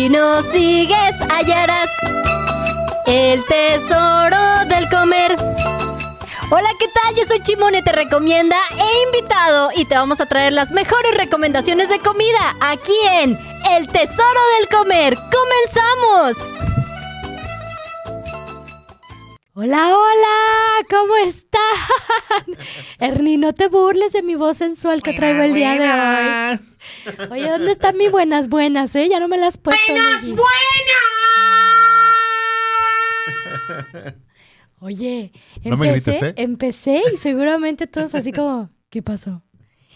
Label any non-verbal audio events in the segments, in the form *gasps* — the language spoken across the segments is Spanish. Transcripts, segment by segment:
Si nos sigues, hallarás el tesoro del comer. Hola, ¿qué tal? Yo soy Chimone, te recomienda e invitado y te vamos a traer las mejores recomendaciones de comida aquí en El Tesoro del Comer. ¡Comenzamos! Hola, hola, ¿cómo están? *laughs* Ernie, no te burles de mi voz sensual que traigo el día de hoy. Oye, ¿dónde están mis buenas buenas, eh? Ya no me las has puesto. ¡Buenas, Luigi. buenas! Oye, No me empecé, grites, ¿eh? empecé y seguramente todos así como, ¿qué pasó?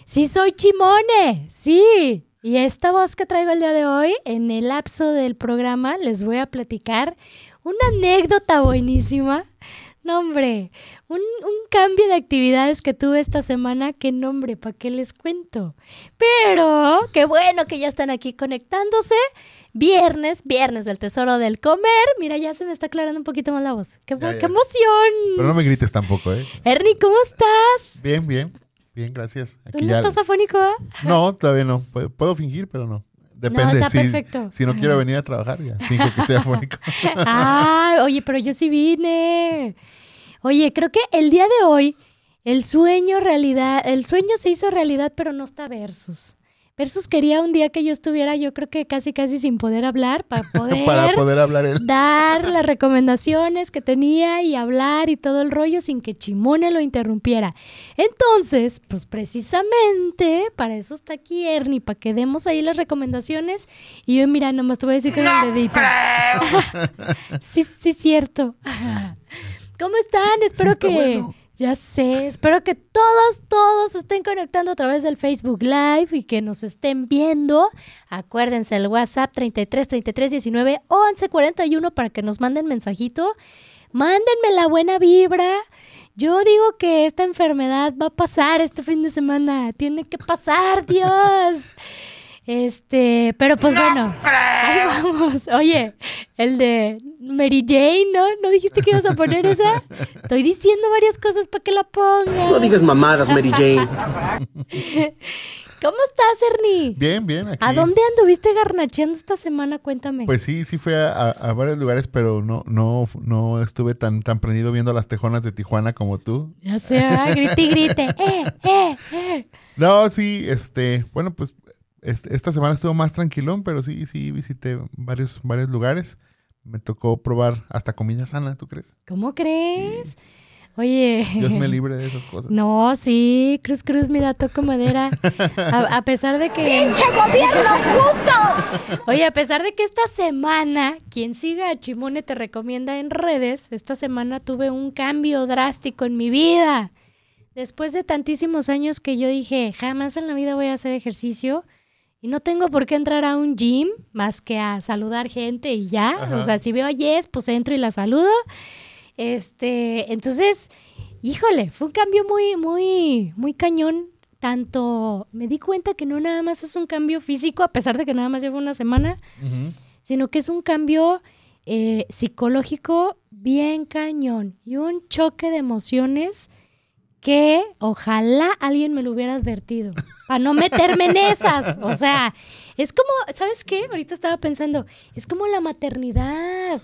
Sí, soy Chimone, sí. Y esta voz que traigo el día de hoy, en el lapso del programa, les voy a platicar una anécdota buenísima. No, hombre, un, un cambio de actividades que tuve esta semana, que nombre, ¿para qué les cuento? Pero, qué bueno que ya están aquí conectándose. Viernes, viernes del tesoro del comer. Mira, ya se me está aclarando un poquito más la voz. ¡Qué, Ya, qué emoción! Pero no me grites tampoco, ¿eh? Ernie, ¿cómo estás? Bien, bien. Bien, gracias. ¿Tú Aquí no ya. estás afónico? ah? No, todavía no. Puedo, puedo fingir, pero no. Depende. está si, perfecto. si no quiero venir a trabajar, ya. Finjo que estoy afónico. *laughs* Ah, oye, pero yo sí vine. Oye, creo que el día de hoy el sueño realidad, el sueño se hizo realidad, pero no está versus. Versus quería un día que yo estuviera, yo creo que casi casi sin poder hablar *laughs* para poder, Para poder hablar él. dar *laughs* las recomendaciones que tenía y hablar y todo el rollo sin que Chimone lo interrumpiera. Entonces, pues precisamente para eso está aquí Ernie, para que demos ahí las recomendaciones. Y yo, mira, nomás te voy a decir con el dedito. *laughs* sí, sí, cierto. ¿Cómo están? Espero que... bueno. Ya sé, espero que todos, todos estén conectando a través del Facebook Live y que nos estén viendo. Acuérdense el WhatsApp 33 33 19 11 41 para que nos manden mensajito. Mándenme la buena vibra. Yo digo que esta enfermedad va a pasar este fin de semana. Tiene que pasar, *laughs* Dios. Este, pero pues bueno, ahí vamos. Oye, el de Mary Jane, ¿no? ¿No dijiste que ibas a poner esa? Estoy diciendo varias cosas para que la pongas. No digas mamadas, Mary Jane. *laughs* ¿Cómo estás, Ernie? Bien, bien. Aquí. ¿A dónde anduviste garnacheando esta semana? Cuéntame. Pues sí, sí fui a, a- a varios lugares, pero no, no, no estuve tan, tan prendido viendo las tejonas de Tijuana como tú. ya sé, ah, grite y grite. *laughs* ¡Eh, eh, eh! No, sí, este, bueno, pues es- esta semana estuvo más tranquilón, pero sí, sí visité varios, varios lugares. Me tocó probar hasta comida sana, ¿tú crees? ¿Cómo crees? Oye. Dios me libre de esas cosas. No, sí, Cruz Cruz, mira, toco madera. A, a pesar de que. *laughs* Oye, a pesar de que esta semana, quien siga a Chimone te recomienda en redes, esta semana tuve un cambio drástico en mi vida. Después de tantísimos años que yo dije, jamás en la vida voy a hacer ejercicio y no tengo por qué entrar a un gym más que a saludar gente y ya. Ajá. O sea, si veo a Jess, pues entro y la saludo. Este, entonces, híjole, fue un cambio muy, muy, muy cañón. Tanto me di cuenta que no nada más es un cambio físico, a pesar de que nada más llevo una semana, sino que es un cambio eh, psicológico bien cañón y un choque de emociones que ojalá alguien me lo hubiera advertido para no meterme en esas. O sea, es como, ¿sabes qué? Ahorita estaba pensando, es como la maternidad.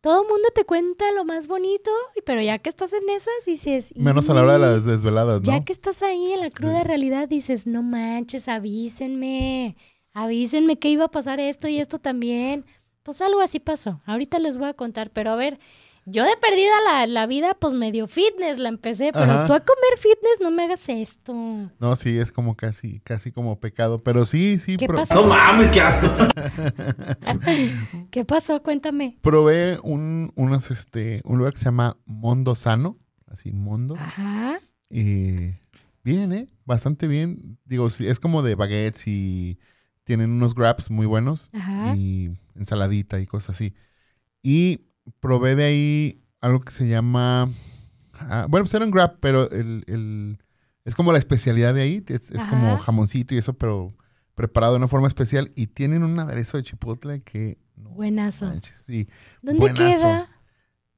Todo el mundo te cuenta lo más bonito, pero ya que estás en esas dices... Menos a la hora de las desveladas, ¿no? Ya que estás ahí en la cruda realidad, dices, no manches, avísenme, avísenme que iba a pasar esto y esto también. Pues algo así pasó. Ahorita les voy a contar, pero a ver, yo de perdida la, la vida, pues medio fitness la empecé, pero Ajá. tú a comer fitness no me hagas esto. No, sí, es como casi, casi como pecado, pero sí, sí. ¿Qué pro- pasó? No mames, qué asco. *laughs* ¿Qué pasó? Cuéntame. Probé un, unos, este, un lugar que se llama Mondo Sano, así, Mondo. Ajá. Y bien, ¿eh? Bastante bien. Digo, sí, es como de baguettes y tienen unos wraps muy buenos Ajá. y ensaladita y cosas así. Y probé de ahí algo que se llama... ah, bueno, pues era un wrap, pero el, el- es como la especialidad de ahí. Es, es como jamoncito y eso, pero preparado de una forma especial. Y tienen un aderezo de chipotle que... no Buenazo. manches, sí. ¿Dónde buenazo. queda?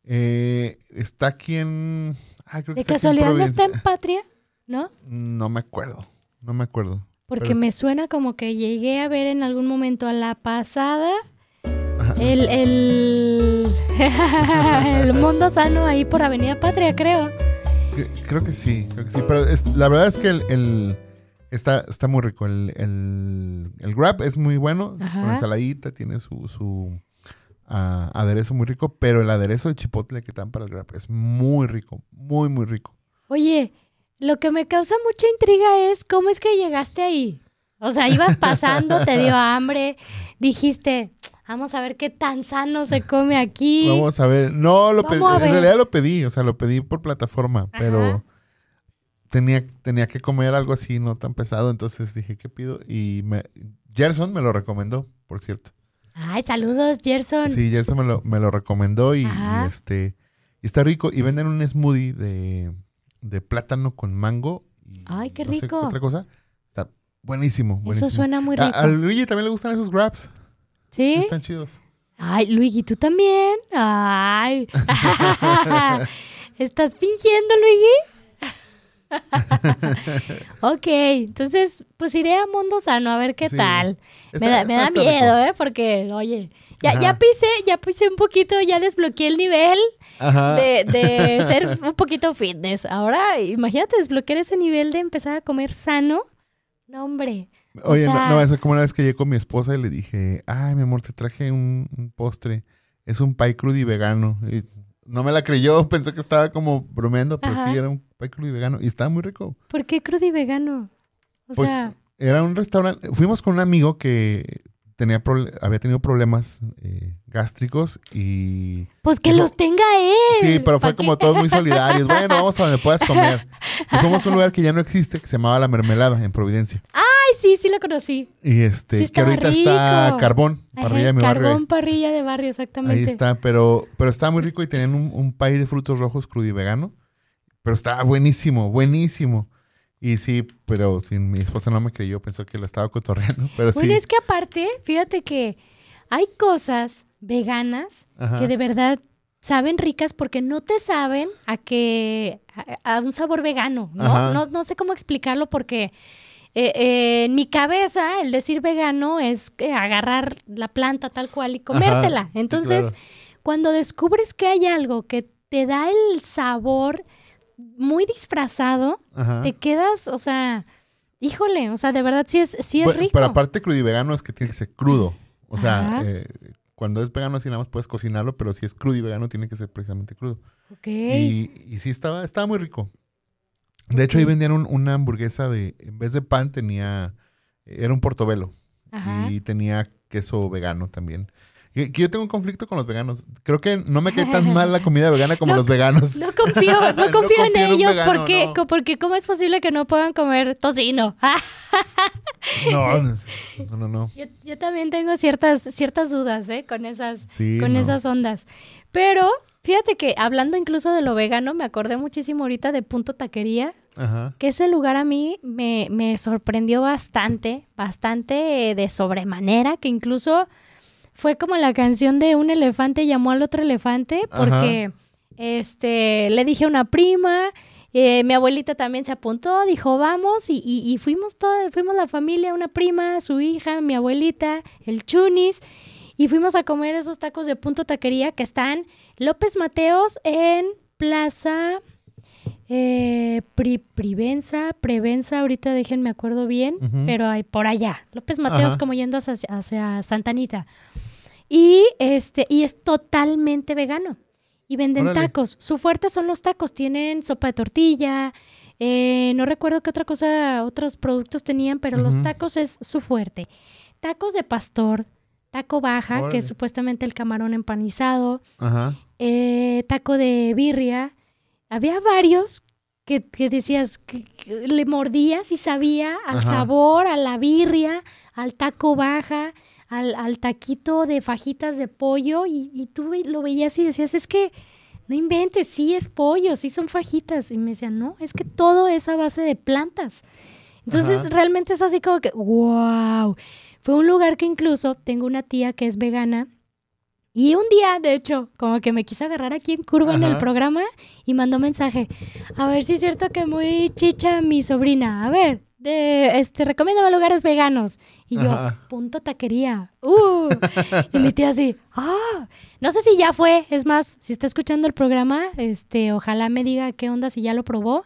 Eh, está aquí en... ah, creo que ¿De está aquí en casualidad no está en. Patria? ¿No? No me acuerdo. No me acuerdo. Porque Pero me suena como que llegué a ver en algún momento a la pasada el, el, *laughs* el mundo sano ahí por Avenida Patria, creo. Cre- Creo que sí, creo que sí. Pero es- la verdad es que el, el- está, está muy rico. El, el, el Grab es muy bueno. Ajá. Con ensaladita, tiene su, su ah, aderezo muy rico. Pero el aderezo de chipotle que dan para el Grab es muy rico. Muy, muy rico. Oye, lo que me causa mucha intriga es cómo es que llegaste ahí. O sea, ibas pasando, te dio *laughs* hambre, dijiste, vamos a ver qué tan sano se come aquí. *laughs* Vamos a ver. No, lo pedí. A En realidad lo pedí. O sea, lo pedí por plataforma. Ajá. Pero tenía, tenía que comer algo así, no tan pesado. Entonces dije, ¿qué pido? Y me, Gerson me lo recomendó, por cierto. Ay, saludos, Gerson. Sí, Gerson me lo, me lo recomendó y, este y está rico. Y venden un smoothie de, de plátano con mango. Y Ay, qué no sé rico. otra cosa. Está buenísimo. buenísimo. Eso suena muy A, rico. a Luigi también le gustan esos grabs. ¿Sí? Están chidos. Ay, Luigi, ¿tú también? Ay. *laughs* ¿Estás fingiendo, Luigi? *laughs* ok, entonces, pues iré a Mundo Sano a ver qué Sí. tal. Me da, me da miedo, rico. ¿eh? Porque, oye, ya, Ajá. ya pisé, ya pisé un poquito, ya desbloqueé el nivel de, de *laughs* ser un poquito fitness. Ahora, imagínate desbloquear ese nivel de empezar a comer sano. No, hombre. O Oye, sea- no, no, es como una vez que llegué con mi esposa y le dije, ay, mi amor, te traje un, un postre. Es un pie crudo y vegano. Y no me la creyó, *laughs* pensó que estaba como bromeando, pero Ajá. sí, era un pie crudo y vegano. Y estaba muy rico. ¿Por qué crudo y vegano? O Pues sea, era un restaurante. Fuimos con un amigo que tenía había tenido problemas eh, gástricos y pues que dijo- los tenga él. sí, pero fue ¿Pa' como qué? todos muy solidarios. Bueno, vamos a donde puedas comer. *laughs* Y fuimos a un lugar que ya no existe, que se llamaba La Mermelada en Providencia. Ay, sí, sí lo conocí. Y este, Sí que ahorita está. Carbón, Ajá, parrilla de mi barrio. carbón, parrilla de barrio, exactamente. ahí está, pero, pero estaba muy rico y tenían un, un pie de frutos rojos crudo y vegano. Pero estaba buenísimo, buenísimo. Y sí, pero si mi esposa no me creyó, pensó que la estaba cotorreando. Pero Bueno, sí. es que aparte, fíjate que hay cosas veganas Ajá. que de verdad saben ricas porque no te saben a que a, a un sabor vegano. No, no sé cómo explicarlo porque eh, eh, en mi cabeza el decir vegano es eh, agarrar la planta tal cual y comértela. Entonces, claro. cuando descubres que hay algo que te da el sabor muy disfrazado, Ajá. te quedas, o sea, híjole, o sea, de verdad sí es, sí es Bueno, rico. Pero aparte crudo y vegano es que tiene que ser crudo. O sea, eh, cuando es vegano así nada más puedes cocinarlo, pero si es crudo y vegano tiene que ser precisamente crudo. Ok. Y, y sí estaba, estaba muy rico. De hecho, ahí vendían un- una hamburguesa de, en vez de pan tenía, era un portobelo. Ajá. Y tenía queso vegano también. Que yo tengo un conflicto con los veganos. Creo que no me cae tan mal la *laughs* comida vegana como No, los veganos. No confío, no *laughs* No confío en confío en un ellos vegano, porque, no. porque ¿cómo es posible que no puedan comer tocino? *laughs* No, no, no, no. yo, yo también tengo ciertas, ciertas dudas ¿eh? con, esas, Sí, con no. esas ondas. Pero fíjate que hablando incluso de lo vegano, me acordé muchísimo ahorita de Punto Taquería, Ajá. que ese lugar a mí me, me sorprendió bastante, bastante eh, de sobremanera, que incluso fue como la canción de un elefante llamó al otro elefante, porque este le dije a una prima, eh, mi abuelita también se apuntó, dijo vamos, y, y- y fuimos todos, fuimos la familia, una prima, su hija, mi abuelita, el chunis, y fuimos a comer esos tacos de punto taquería que están López Mateos en Plaza eh, Pri- Privenza, Prevenza, ahorita déjenme acuerdo bien, pero hay por allá. López Mateos como yendo hacia, hacia Santanita. Y este, y es totalmente vegano. Y venden Órale. tacos. Su fuerte son los tacos. Tienen sopa de tortilla. eh, no recuerdo qué otra cosa, otros productos tenían, pero los tacos es su fuerte. Tacos de pastor, taco baja, que es supuestamente el camarón empanizado, Ajá. eh, taco de birria. Había varios que, que decías, que, que le mordías y sabía al Ajá. sabor, a la birria, al taco baja, al, al taquito de fajitas de pollo y, y tú lo veías y decías, es que no inventes, sí es pollo, sí son fajitas. Y me decían, no, es que todo es a base de plantas. Entonces Ajá. realmente es así como que, wow. Fue un lugar que incluso tengo una tía que es vegana. Y un día, de hecho, como que me quiso agarrar aquí en curva en el programa y mandó mensaje. A ver si es cierto que muy chicha mi sobrina. A ver, de, este, recomiéndame lugares veganos. Y yo, Ajá. punto taquería. Uh. y mi tía así, ah. No sé si ya fue, es más, si está escuchando el programa, este, ojalá me diga qué onda si ya lo probó.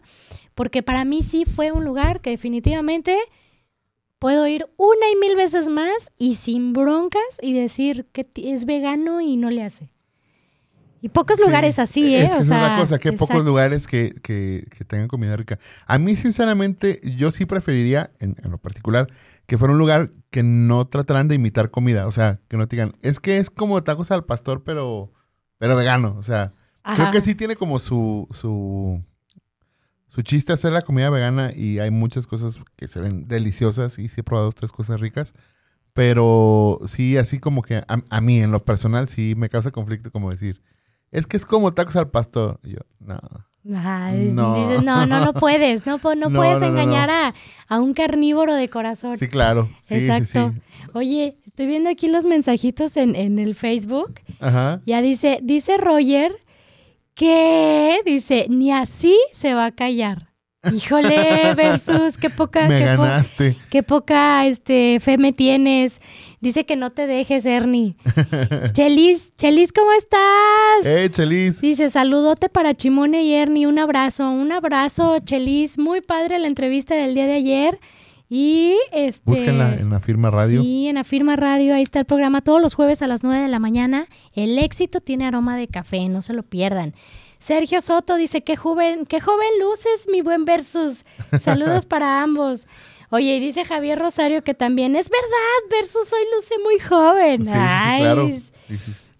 Porque para mí sí fue un lugar que definitivamente puedo ir una y mil veces más y sin broncas y decir que es vegano y no le hace. Y pocos Sí. lugares así, ¿eh? Es, que o es una cosa, que pocos lugares que, que, que tengan comida rica. A mí, sinceramente, yo sí preferiría, en, en lo particular, que fuera un lugar que no trataran de imitar comida. O sea, que no te digan, es que es como tacos al pastor, pero, pero vegano. O sea, creo que sí tiene como su, su, su chiste hacer la comida vegana y hay muchas cosas que se ven deliciosas y sí he probado dos, tres cosas ricas. Pero sí, así como que a, a mí, en lo personal, sí me causa conflicto como decir, es que es como tacos al pastor. Y yo, no. Es- No. dices, no, no, no puedes, no, *laughs* no, No, puedes no. engañar A, a un carnívoro de corazón. Sí, claro. Sí, Exacto. sí, sí. Oye, estoy viendo aquí los mensajitos en, en el Facebook. Ajá. Ya dice, dice Roger que dice, ni así se va a callar. Híjole, *laughs* versus, qué poca, Me qué, po- ganaste. qué poca este, fe me tienes. Dice que no te dejes, Ernie. *laughs* Chelis, Chelis, ¿cómo estás? ¡Eh, Chelis! Dice, saludote para Chimone y Ernie, un abrazo, un abrazo, Chelis. Muy padre la entrevista del día de ayer. Y este. Búsquenla en la firma radio. Sí, en Afirma Radio, ahí está el programa todos los jueves a las 9 de la mañana. El éxito tiene aroma de café, no se lo pierdan. Sergio Soto dice, qué joven, qué joven luces, mi buen Versus. *laughs* Saludos para ambos. Oye, y dice Javier Rosario que también es verdad, Versus hoy luce muy joven. Sí, sí, claro.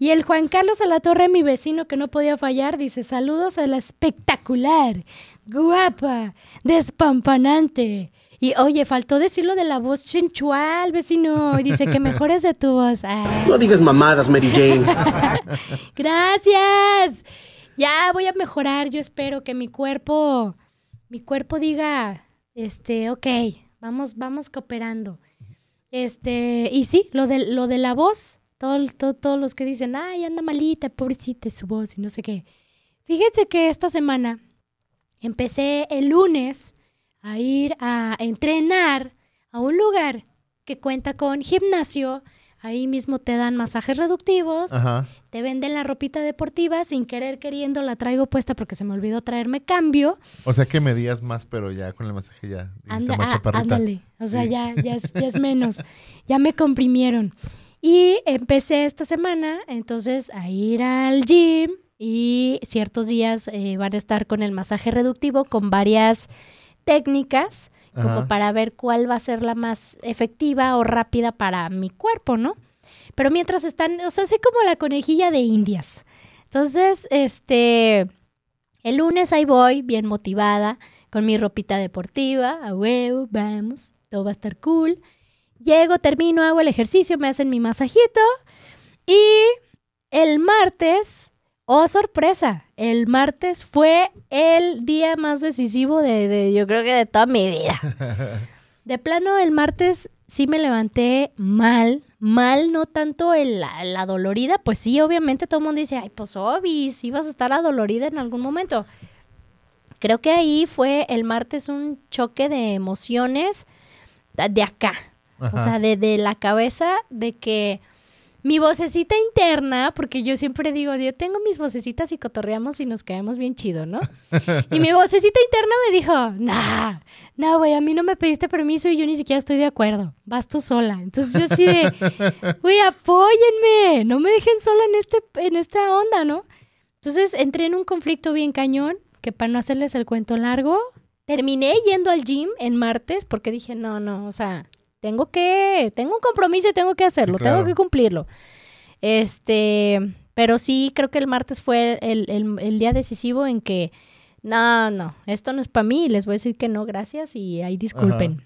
Y el Juan Carlos Alatorre, mi vecino que no podía fallar, dice saludos a la espectacular, guapa, despampanante. Y oye, faltó decirlo de la voz chenchual, vecino. Y dice que mejores de tu voz. Ay, No digas mamadas, Mary Jane. *laughs* gracias. Ya voy a mejorar. Yo espero que mi cuerpo, mi cuerpo diga, este, ok, vamos, vamos cooperando. Este, y sí, lo de, lo de la voz, todo, todo- todos los que dicen, ay, anda malita, pobrecita su voz y no sé qué. Fíjense que esta semana empecé el lunes a ir a entrenar a un lugar que cuenta con gimnasio. Ahí mismo te dan masajes reductivos, Ajá. te venden la ropita deportiva, sin querer queriendo la traigo puesta porque se me olvidó traerme cambio. O sea que medías más, pero ya con el masaje ya. Anda- ah, ándale, o sea, Sí. ya, ya, es, ya es *laughs* menos, ya me comprimieron. Y empecé esta semana, entonces, a ir al gym y ciertos días eh, van a estar con el masaje reductivo con varias técnicas como Ajá. para ver cuál va a ser la más efectiva o rápida para mi cuerpo, ¿no? Pero mientras están, o sea, soy como la conejilla de indias. Entonces, este, el lunes ahí voy, bien motivada, con mi ropita deportiva, a huevo, vamos, todo va a estar cool. Llego, termino, hago el ejercicio, me hacen mi masajito y el martes, oh sorpresa, el martes fue el día más decisivo de, de- yo creo que de toda mi vida. *laughs* De plano, el martes sí me levanté mal, mal, no tanto el- la, la dolorida, pues sí, obviamente todo el mundo dice, ay, pues obvi, sí vas a estar adolorida en algún momento. Creo que ahí fue el martes un choque de emociones de acá, o sea, de, de la cabeza, de que mi vocecita interna, porque yo siempre digo, yo tengo mis vocecitas y cotorreamos y nos caemos bien chido, ¿no? *laughs* Y mi vocecita interna me dijo, nah, no, güey, a mí no me pediste permiso y yo ni siquiera estoy de acuerdo, vas tú sola. Entonces yo así de, *laughs* güey, apóyenme, no me dejen sola en, este, en esta onda, ¿no? Entonces entré en un conflicto bien cañón, que para no hacerles el cuento largo, terminé yendo al gym en martes porque dije, no, no, o sea, tengo que, tengo un compromiso y tengo que hacerlo, claro. tengo que cumplirlo. Este, pero sí, creo que el martes fue el, el- el día decisivo en que, no, no, esto no es para mí, les voy a decir que no, gracias y ahí disculpen.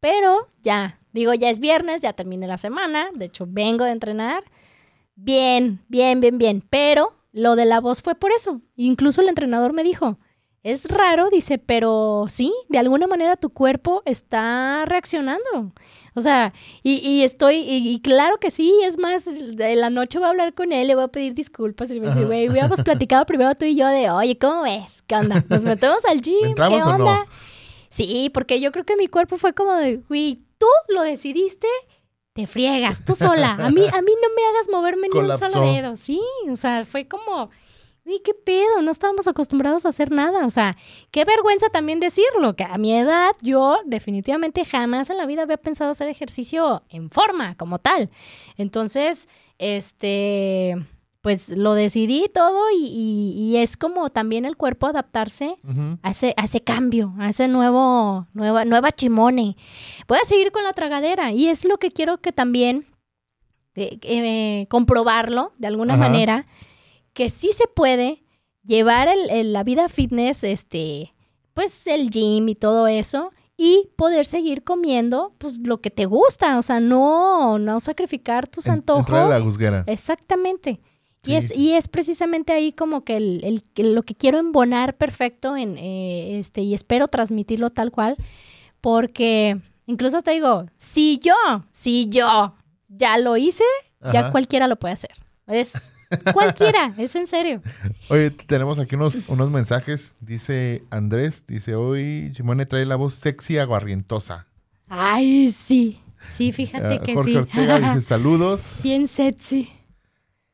Pero ya, digo, ya es viernes, ya terminé la semana, de hecho vengo de entrenar. Bien, bien, bien, bien, pero lo de la voz fue por eso. Incluso el entrenador me dijo, es raro, dice, pero sí, de alguna manera tu cuerpo está reaccionando. O sea, y, y estoy, y, y claro que sí, es más, de la noche voy a hablar con él, le voy a pedir disculpas y decir, Ajá. güey, hubiéramos platicado *laughs* primero tú y yo de, oye, ¿cómo ves? ¿Qué onda? ¿Nos metemos al gym? ¿Qué onda? Sí, porque yo creo que mi cuerpo fue como de, güey, tú lo decidiste, te friegas, tú sola. A mí, a mí no me hagas moverme ni un solo dedo. Sí, o sea, fue como, güey, qué pedo, no estábamos acostumbrados a hacer nada. O sea, qué vergüenza también decirlo, que a mi edad yo definitivamente jamás en la vida había pensado hacer ejercicio en forma, como tal. Entonces, este, pues lo decidí todo y, y- y es como también el cuerpo adaptarse Ujú. a ese, a ese cambio, a ese nuevo, nueva, nueva chimone. Voy a seguir con la tragadera y es lo que quiero que también eh, eh, comprobarlo de alguna Ajá. manera, que sí se puede llevar el- el- la vida fitness, este, pues el gym y todo eso, y poder seguir comiendo pues lo que te gusta, o sea, no, no sacrificar tus En- antojos. Entrar a la. Exactamente. Y, Sí. es, y es precisamente ahí como que el, el- lo que quiero embonar perfecto en eh, este y espero transmitirlo tal cual, porque incluso te digo, si yo, si yo ya lo hice, ya cualquiera lo puede hacer. Es cualquiera, es en serio. Oye, tenemos aquí unos, unos mensajes. Dice Andrés, dice, hoy Simone trae la voz sexy aguarrientosa. Ay, sí. Sí, fíjate Ah, que Jorge sí. Ortega dice, *laughs* saludos. bien sexy.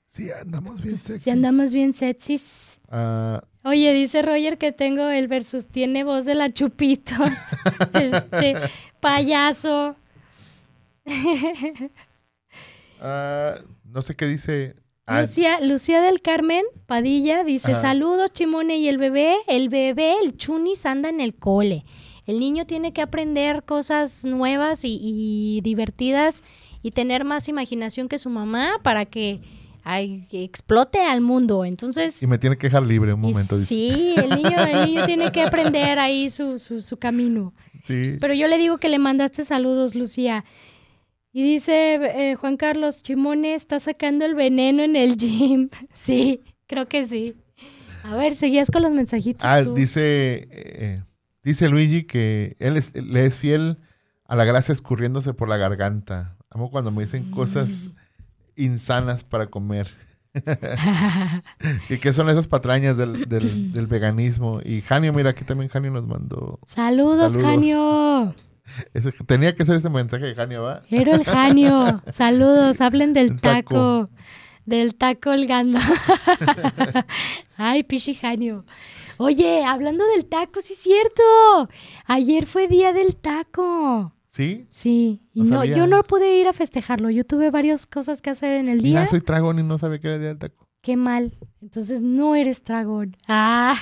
Sí, andamos bien sexy. Si andamos bien sexys. Ah, Oye, dice Roger que tengo el versus tiene voz de la Chupitos. *laughs* este payaso. ah, no sé qué dice. Ah, Lucía, Lucía del Carmen Padilla dice, Ajá. saludos Chimone y el bebé, el bebé, el chunis anda en el cole. El niño tiene que aprender cosas nuevas y, y divertidas y tener más imaginación que su mamá para que, ay, explote al mundo. Entonces, y me tiene que dejar libre un momento. sí, el niño, el niño tiene que aprender ahí su, su, su camino. Sí. Pero yo le digo que le mandaste saludos, Lucía. Y dice eh, Juan Carlos, Chimone está sacando el veneno en el gym. *laughs* Sí, creo que sí. A ver, seguías con los mensajitos. Ah, tú. dice, eh, dice Luigi que él es- le es fiel a la gracia escurriéndose por la garganta. Amo cuando me dicen cosas Mm. insanas para comer. *laughs* *laughs* ¿Y qué son esas patrañas del, del- *clears throat* del veganismo? Y Janio, mira, aquí también Janio nos mandó. Saludos, Saludos. Janio. *laughs* ese- tenía que ser ese mensaje de Janio, ¿va? Ero el Janio. *laughs* Saludos, hablen del El taco. taco. Del taco holgando. *laughs* Ay, pichi Janio. Oye, hablando del taco, sí es cierto. Ayer fue día del taco. ¿Sí? Sí, y No yo no pude ir a festejarlo. Yo tuve varias cosas que hacer en el día. Mira, soy tragón y no sabía que era día del taco. Qué mal. Entonces no eres dragón. Ah.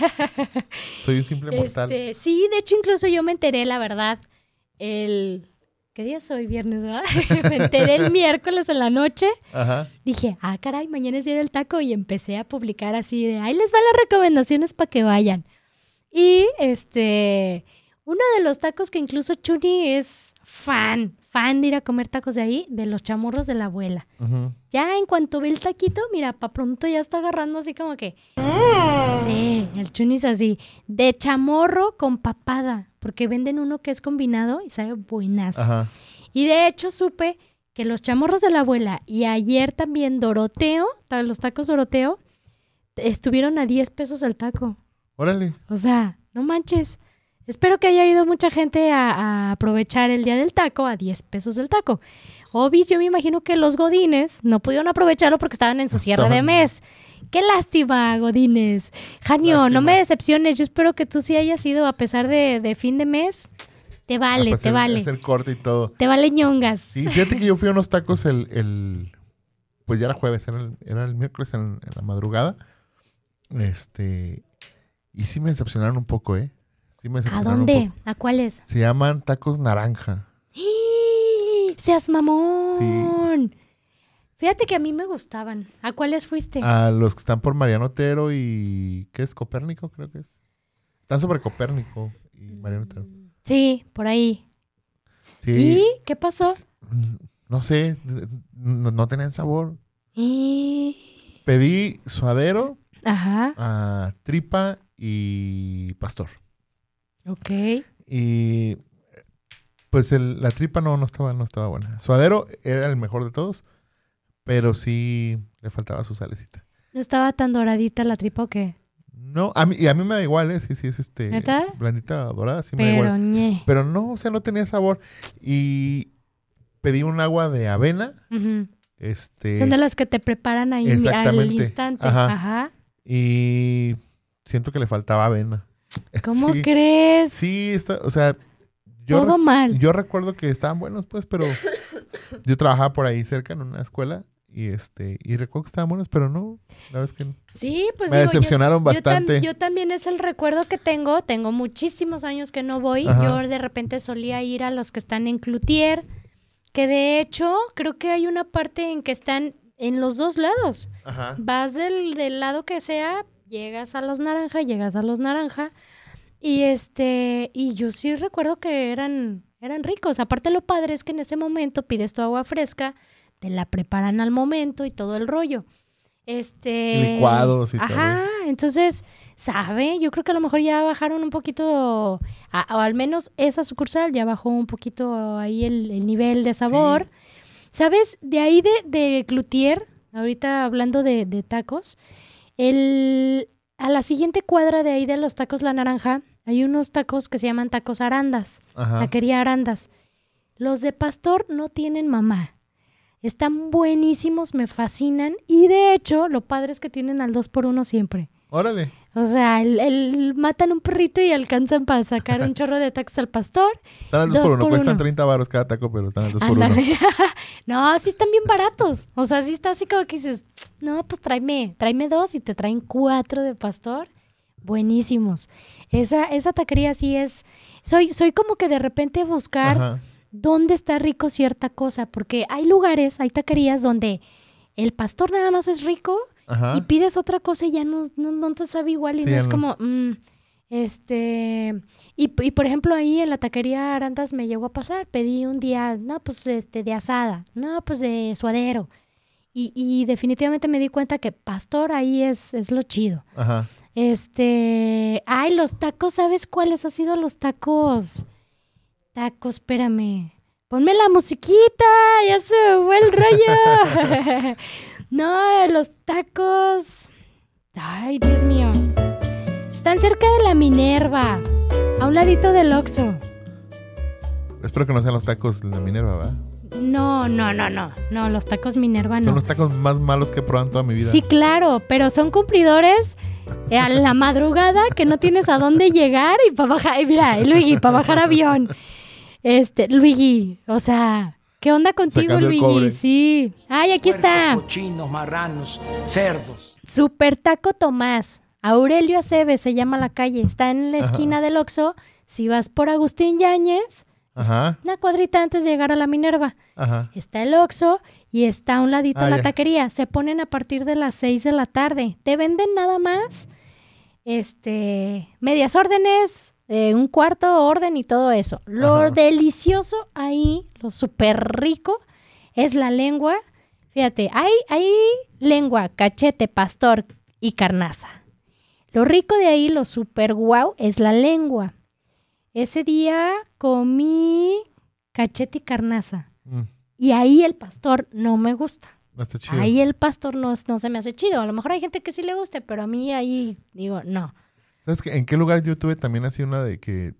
Soy un simple mortal. Este, sí, de hecho incluso yo me enteré, la verdad, el ¿qué día es hoy? Viernes, ¿verdad? *laughs* me enteré el miércoles en la noche. Ajá. Dije, ah, caray, mañana es día del taco y empecé a publicar así de, ahí les van las recomendaciones para que vayan. Y este, uno de los tacos que incluso Chuni es fan, fan de ir a comer tacos de ahí, de los chamorros de la abuela. Ya en cuanto ve el taquito, mira, pa' pronto ya está agarrando así como que. Sí, el chunis así. De chamorro con papada. Porque venden uno que es combinado y sabe buenazo. Ajá. Y de hecho supe que los chamorros de la abuela y ayer también Doroteo, los tacos Doroteo, estuvieron a 10 pesos el taco. Órale. O sea, no manches. Espero que haya ido mucha gente a, a aprovechar el día del taco a 10 pesos el taco. Obis, yo me imagino que los godines no pudieron aprovecharlo porque estaban en su cierre de mes. Qué lástima, godines. Janio, no me decepciones. Yo espero que tú sí hayas ido a pesar de, de fin de mes. Te vale, Ah, pues, te el- vale. Hacer corte y todo. Te vale ñongas. Sí, fíjate que yo fui a unos tacos el, el- pues ya era jueves, era el, era el miércoles en, en la madrugada. Este, y sí me decepcionaron un poco, ¿eh? Sí me ¿A dónde? ¿A cuáles? Se llaman tacos naranja. ¡Seas mamón! Fíjate que a mí me gustaban. ¿A cuáles fuiste? A los que están por Mariano Otero y, ¿qué es? Copérnico, creo que es. Están sobre Copérnico y Mariano Otero. Sí, por ahí. Sí. ¿Y qué pasó? No sé, no, no tenían sabor. Y... Pedí suadero, Ajá, a tripa y pastor. Ok. Y pues el- la tripa no, no, estaba, no estaba buena. Suadero era el mejor de todos, pero sí le faltaba su salecita. ¿No estaba tan doradita la tripa o qué? No, a mí, y a mí me da igual, ¿eh? Sí, sí, es este. ¿Neta? Blandita dorada, sí me da igual. ñe. Pero no, o sea, no tenía sabor. Y pedí un agua de avena. Ujú. Este. Son de las que te preparan ahí al instante. Ajá. Ajá. Y siento que le faltaba avena. *laughs* ¿Cómo Sí. crees? Sí, está, o sea, yo, Todo mal. yo recuerdo que estaban buenos, pues, pero *laughs* yo trabajaba por ahí cerca en una escuela y este y recuerdo que estaban buenos, pero no, la es que no. Sí, pues me digo, yo- decepcionaron yo tam- bastante. Yo, también es el recuerdo que tengo. Tengo muchísimos años que no voy. Ajá. Yo de repente solía ir a los que están en Cloutier, que de hecho creo que hay una parte en que están en los dos lados. Ajá. Vas del, del lado que sea, llegas a los naranja, llegas a los naranja. Y este, y yo sí recuerdo que eran, eran ricos. Aparte lo padre es que en ese momento pides tu agua fresca, te la preparan al momento y todo el rollo. Este. Licuados y todo. Ajá, entonces, ¿sabe? Yo creo que a lo mejor ya bajaron un poquito, a- o al menos esa sucursal ya bajó un poquito ahí el, el nivel de sabor. ¿Sabes? De ahí de, de Cloutier, ahorita hablando de, de tacos, el, a la siguiente cuadra de ahí de los tacos La Naranja, hay unos tacos que se llaman tacos arandas, Ajá. taquería arandas. Los de pastor no tienen mamá. Están buenísimos, me fascinan. Y de hecho, lo padre es que tienen al 2 por 1 siempre. Órale. O sea, el, el- matan un perrito y alcanzan para sacar un *laughs* chorro de tacos al pastor. Están al 2 Dos por 1, por cuestan uno. 30 baros cada taco, pero están al 2 por 1. Ándale. *laughs* no, sí están bien baratos. O sea, sí está así como que dices, no, pues tráeme, tráeme dos y te traen cuatro de pastor. Buenísimos. Esa, esa taquería sí es. Soy, soy como que de repente buscar Ajá. dónde está rico cierta cosa, porque hay lugares, hay taquerías donde el pastor nada más es rico Ajá. y pides otra cosa y ya no, no, no te sabe igual y Sí, no ya es no. como, mm, este, y, y por ejemplo ahí en la taquería Arandas me llegó a pasar, pedí un día, no, pues este, de asada, no, pues de suadero. Y, y definitivamente me di cuenta que pastor ahí es, es lo chido. Ajá. Este, ay, los tacos, ¿sabes cuáles han sido los tacos? Tacos, espérame. Ponme la musiquita, ya se me fue el rollo. *laughs* *laughs* no, los tacos. Ay, Dios mío. Están cerca de la Minerva, a un ladito del Oxxo. Espero que no sean los tacos de la Minerva, ¿verdad? No, no, no, no. No, los tacos Minerva Son no. los tacos más malos que he probado en toda mi vida. Sí, claro, pero son cumplidores eh, a la madrugada que no tienes a dónde llegar y para bajar, mira, Luigi, para bajar avión. Este, Luigi, o sea, ¿qué onda contigo, Luigi? Sí. Ay, aquí está. Cochinos, marranos, cerdos. Super Taco Tomás. Aurelio Aceves se llama la calle. Está en la Ajá. esquina del Oxxo. Si vas por Agustín Yáñez, Ajá. una cuadrita antes de llegar a la Minerva. Ajá. Está el Oxxo y está a un ladito Ah, la ya. taquería. Se ponen a partir de las 6 de la tarde. Te venden nada más este medias órdenes, eh, un cuarto orden y todo eso. Lo Ajá. delicioso ahí, lo súper rico, es la lengua. Fíjate, hay, hay lengua, cachete, pastor y carnaza. Lo rico de ahí, lo súper guau, es la lengua. Ese día comí cachete y carnaza. Mm, Y ahí el pastor no me gusta. no está chido. Ahí el pastor no, no se me hace chido. A lo mejor hay gente que sí le guste, pero a mí ahí digo, no. ¿Sabes qué? en qué lugar yo tuve también así una de que,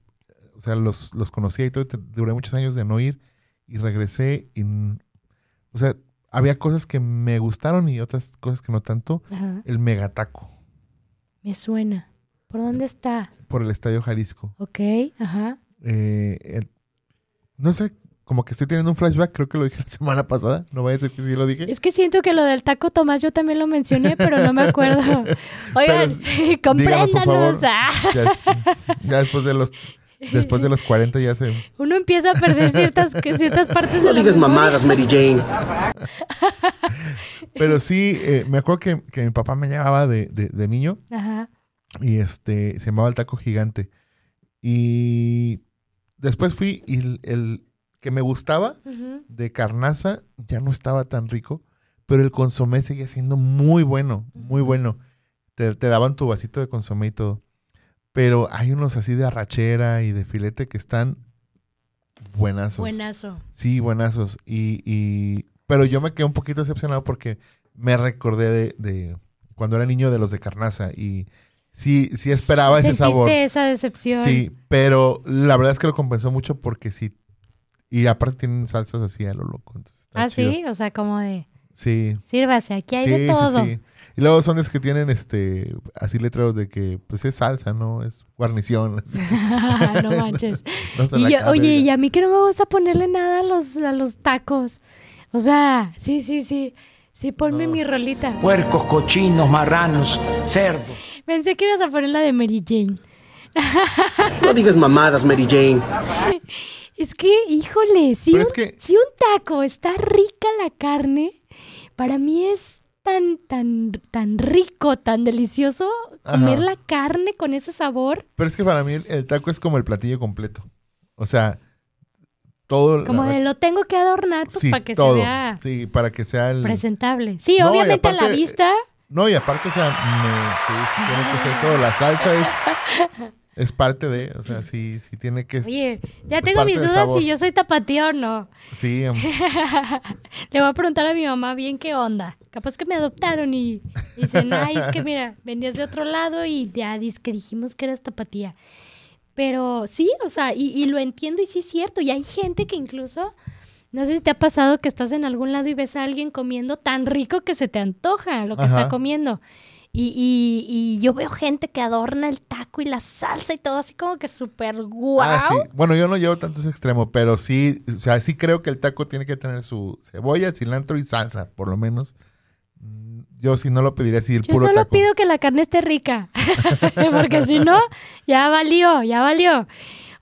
o sea, los, los conocía y todo, duré muchos años de no ir y regresé y, o sea, había cosas que me gustaron y otras cosas que no tanto. Ajá. El megataco Me suena. ¿Por dónde está? por el Estadio Jalisco. Ok, ajá. Eh, el- no sé, como que estoy teniendo un flashback, creo que lo dije la *laughs* semana pasada, no vaya a ser que sí lo dije. Es que siento que lo del taco Tomás yo también lo mencioné, pero no me acuerdo. *laughs* Oigan, *laughs* compréndanos. Ah, ya después de los después de los 40 ya se *laughs* uno empieza a perder ciertas, que ciertas partes No de la digas mamadas, Mary Jane. *laughs* Pero sí, eh, me acuerdo que, que mi papá me llevaba de, de- de niño Ajá. y este se llamaba el taco gigante. Y después fui y el, el que me gustaba de carnaza ya no estaba tan rico, pero el consomé seguía siendo muy bueno, muy bueno. Te, te daban tu vasito de consomé y todo. Pero hay unos así de arrachera y de filete que están buenazos. Buenazo. Sí, buenazos. Y, y- pero yo me quedé un poquito decepcionado porque me recordé de, de cuando era niño de los de carnaza y sí, sí esperaba ese sabor. esa decepción. Sí, pero la verdad es que lo compensó mucho porque sí. Y aparte tienen salsas así a lo loco. entonces Ah, chido. sí, o sea, como de, Sí. sírvase, aquí hay sí, de sí, todo. sí. Y luego son es que tienen este así letreros de que pues es salsa, ¿no? Es guarnición. así. *laughs* no manches. *laughs* No Y yo- oye, y a mí que no me gusta ponerle nada a los, a los tacos. O sea, sí, sí, sí. Sí, ponme No. mi rolita. Puercos, cochinos, marranos, cerdos. Pensé que ibas a poner la de Mary Jane. *laughs* No digas mamadas, Mary Jane. Es que, híjole, si, Pero un, es que- si un taco está rica la carne, para mí es tan, tan, tan rico, tan delicioso comer la carne con ese sabor. Pero es que para mí el, el taco es como el platillo completo. O sea, todo Como la- de lo tengo que adornar pues, sí, para que todo. se vea Sí, para que sea el presentable. Sí, No, obviamente a la vista. No, y aparte, o sea, me- sí, sí tiene que ser todo. La salsa es, *laughs* es parte de, o sea, sí, sí tiene que... Oye, ya tengo mis dudas si yo soy tapatía o no. Sí, em, *laughs* Le voy a preguntar a mi mamá bien qué onda. Capaz que me adoptaron y dicen, ay, es que mira, venías de otro lado y ya dis- que dijimos que eras tapatía. Pero sí, o sea, y, y lo entiendo y sí es cierto. Y hay gente que incluso, no sé si te ha pasado que estás en algún lado y ves a alguien comiendo tan rico que se te antoja lo que Ajá. está comiendo. Y, y- y yo veo gente que adorna el taco y la salsa y todo así como que súper guau. ah, sí. Bueno, yo no llevo tanto ese extremo, pero sí, o sea, sí creo que el taco tiene que tener su cebolla, cilantro y salsa, por lo menos. Mm, Yo sí no lo pediría así el Yo puro solo taco. pido que la carne esté rica, *laughs* porque si no, ya valió, ya valió.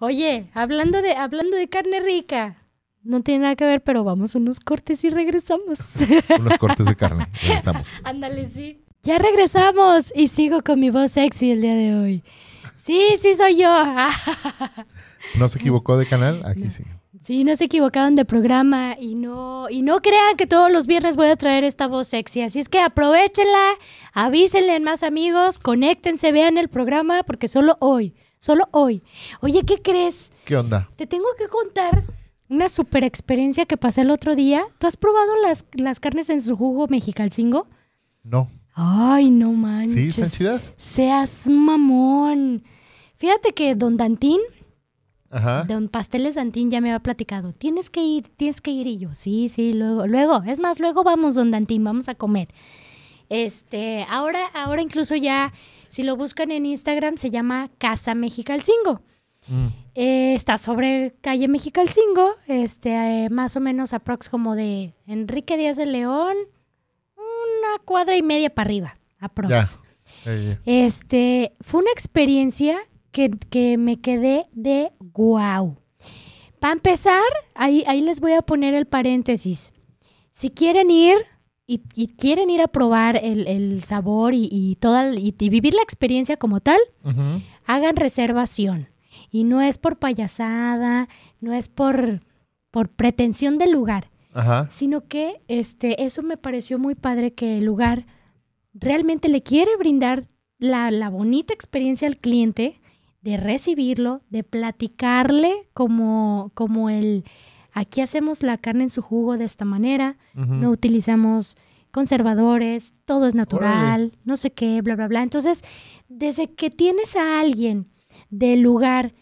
Oye, hablando de, hablando de carne rica, no tiene nada que ver, pero vamos unos cortes y regresamos. Unos cortes de carne. *laughs* Regresamos. Ándale, sí. Ya regresamos y sigo con mi voz sexy el día de hoy. Sí, sí soy yo. *laughs* ¿No se equivocó de canal? Aquí sí. Sí, no se equivocaron de programa y no, y no crean que todos los viernes voy a traer esta voz sexy. Así es que aprovechenla, avísenle a más amigos, conéctense, vean el programa, porque solo hoy, solo hoy. Oye, ¿qué crees? ¿Qué onda? Te tengo que contar una super experiencia que pasé el otro día. ¿Tú has probado las, las carnes en su jugo mexicalcingo? No. Ay, no manches. ¿Sí? ¿Están chidas? Seas mamón. Fíjate que Don Dantín, Ajá. Don Pasteles Dantín ya me había platicado. Tienes que ir, tienes que ir. Y yo, sí, sí, luego, luego. Es más, luego vamos, Don Dantín, vamos a comer. Este, ahora, ahora incluso ya, si lo buscan en Instagram, se llama Casa Mexicalcingo. Mm. Eh, está sobre calle Mexicalcingo, este, eh, más o menos aprox como de Enrique Díaz de León, una cuadra y media para arriba, aprox. Ya. Este, fue una experiencia que, que me quedé de wow. Para empezar, ahí, ahí les voy a poner el paréntesis. Si quieren ir y, y quieren ir a probar el, el sabor y, y toda, y- y vivir la experiencia como tal, hagan reservación. Y no es por payasada, no es por, por pretensión del lugar, Ajá. sino que este, eso me pareció muy padre que el lugar realmente le quiere brindar la, la bonita experiencia al cliente de recibirlo, de platicarle como, como el, aquí hacemos la carne en su jugo de esta manera, no utilizamos conservadores, todo es natural, no sé qué, bla, bla, bla. Entonces, desde que tienes a alguien del lugar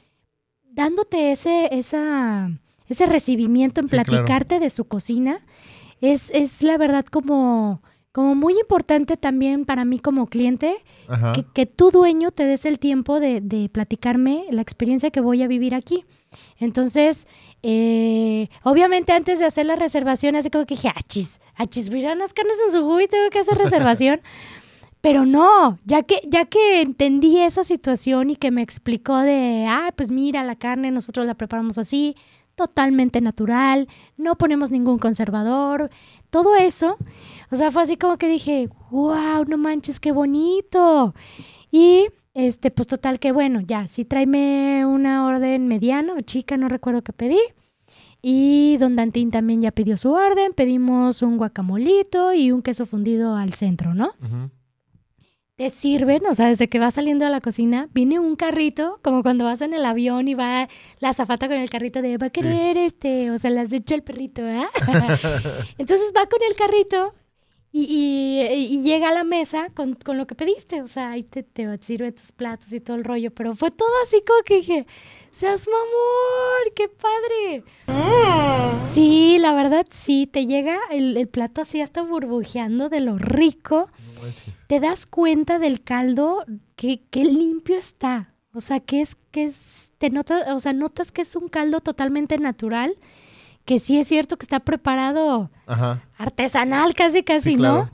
dándote ese, esa, ese recibimiento en Sí, claro. platicarte de su cocina, es, es la verdad como, como muy importante también para mí como cliente que, que tu dueño te des el tiempo de, de platicarme la experiencia que voy a vivir aquí. Entonces, eh, obviamente antes de hacer la reservación, así como que dije, achis, achis, miran las carnes en su jugo y tengo que hacer reservación. *laughs* Pero no, ya que, ya que entendí esa situación y que me explicó de, ah, pues mira, la carne nosotros la preparamos así, totalmente natural, no ponemos ningún conservador, todo eso. O sea, fue así como que dije, wow, no manches, qué bonito. Y este, pues total que bueno, ya, sí tráeme una orden mediana o chica, no recuerdo qué pedí. Y Don Dantín también ya pidió su orden, pedimos un guacamolito y un queso fundido al centro, ¿no? Te sirven, o sea, desde que vas saliendo de la cocina, viene un carrito, como cuando vas en el avión y va la azafata con el carrito de, va a querer este, o sea, le has dicho el perrito. *laughs* Entonces va con el carrito Y, y- y llega a la mesa con, con lo que pediste, o sea, ahí te, te sirve tus platos y todo el rollo, pero fue todo así como que dije, seas mamor, qué padre. Sí, la verdad sí, te llega el, el plato así hasta burbujeando de lo rico, No te das cuenta del caldo que, que limpio está. O sea, que es, que es, te notas, o sea, notas que es un caldo totalmente natural, que sí es cierto que está preparado Ajá. artesanal casi, casi, Sí, ¿no?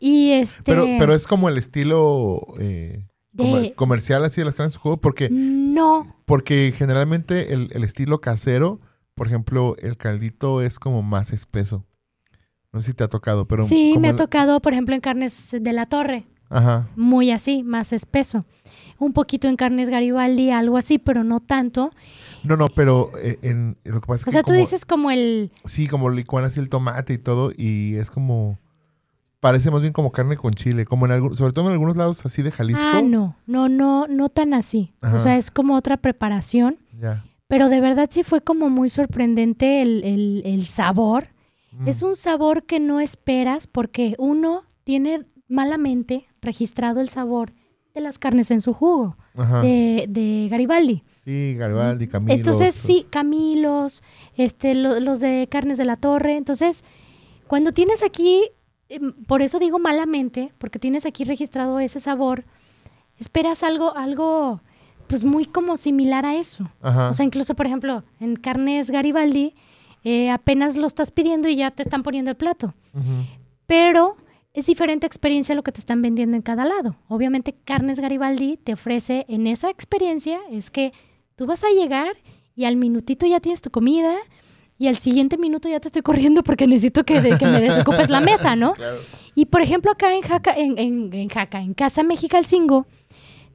Y este... Pero, pero es como el estilo eh, comer- comercial así de las carnes de jugo, porque, No, porque generalmente el, el estilo casero, por ejemplo, el caldito es como más espeso. No sé si te ha tocado, pero... sí, me ha tocado, por ejemplo, en carnes de la torre, Ajá. muy así, más espeso. Un poquito en carnes Garibaldi, algo así, pero no tanto. No, no, pero eh, en, lo que pasa es O que sea, tú como- dices como el... Sí, como licuan así el tomate y todo, y es como... Parece más bien como carne con chile, como en algún, sobre todo en algunos lados así de Jalisco. Ah, no, no, no, no tan así. Ajá. O sea, es como otra preparación. Ya. Pero de verdad sí fue como muy sorprendente el, el- el sabor. Mm. Es un sabor que no esperas porque uno tiene malamente registrado el sabor de las carnes en su jugo, Ajá. de, de Garibaldi. Sí, Garibaldi, Camilo. Entonces sí, Camilos, este, lo- los de carnes de la torre. Entonces, cuando tienes aquí, em, por eso digo malamente, porque tienes aquí registrado ese sabor, esperas algo, algo, pues muy como similar a eso. Ajá. O sea, incluso, por ejemplo, en carnes Garibaldi, eh, apenas lo estás pidiendo y ya te están poniendo el plato. Pero es diferente experiencia lo que te están vendiendo en cada lado. Obviamente, Carnes Garibaldi te ofrece en esa experiencia es que tú vas a llegar y al minutito ya tienes tu comida y al siguiente minuto ya te estoy corriendo porque necesito que, que me desocupes la mesa, ¿no? *laughs* Claro. Y por ejemplo, acá en Jaca, en, en, en Jaca, en Casa Mexicalcingo,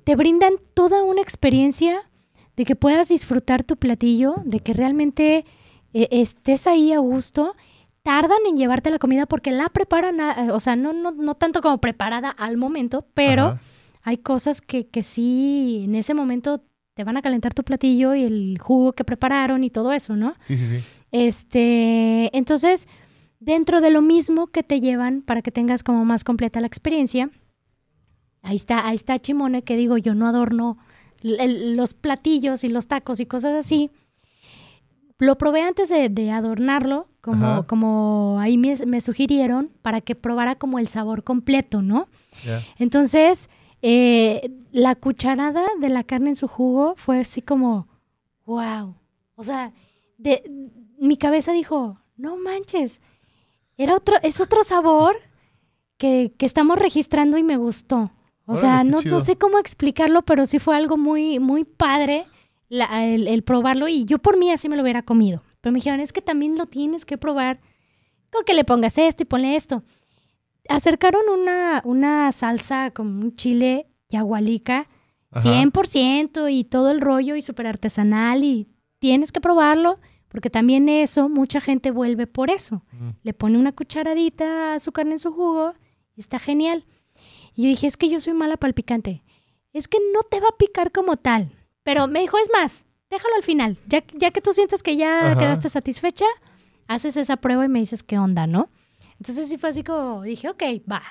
te brindan toda una experiencia de que puedas disfrutar tu platillo, de que realmente eh, estés ahí a gusto. Tardan en llevarte la comida porque la preparan, a- eh, o sea, no, no, no tanto como preparada al momento, pero Ajá. hay cosas que, que sí en ese momento te van a calentar tu platillo y el jugo que prepararon y todo eso, ¿no? Sí, sí, sí. Este, entonces, dentro de lo mismo que te llevan para que tengas como más completa la experiencia, ahí está, ahí está Chimone, que digo, yo no adorno el- los platillos y los tacos y cosas así. Lo probé antes de, de adornarlo, como, Ajá. como ahí me, me sugirieron, para que probara como el sabor completo, ¿no? Entonces, eh, la cucharada de la carne en su jugo fue así como, wow. O sea, de, mi cabeza dijo, no manches, era otro, es otro sabor que, que estamos registrando y me gustó. O Órale, sea, no, no sé cómo explicarlo, pero sí fue algo muy, muy padre la- el, el probarlo y yo por mí así me lo hubiera comido. Pero me dijeron, es que también lo tienes que probar con que le pongas esto y ponle esto acercaron una, una salsa con un chile yagualica, Ajá. 100% y todo el rollo y súper artesanal y tienes que probarlo porque también eso, mucha gente vuelve por eso. Mm. Le pone una cucharadita a su carne en su jugo y está genial. Y yo dije, es que yo soy mala para el picante. Es que no te va a picar como tal. Pero me dijo, es más, déjalo al final. Ya, ya que tú sientes que ya Ajá. quedaste satisfecha, haces esa prueba y me dices qué onda, ¿no? Entonces sí fue así como, dije, ok, va.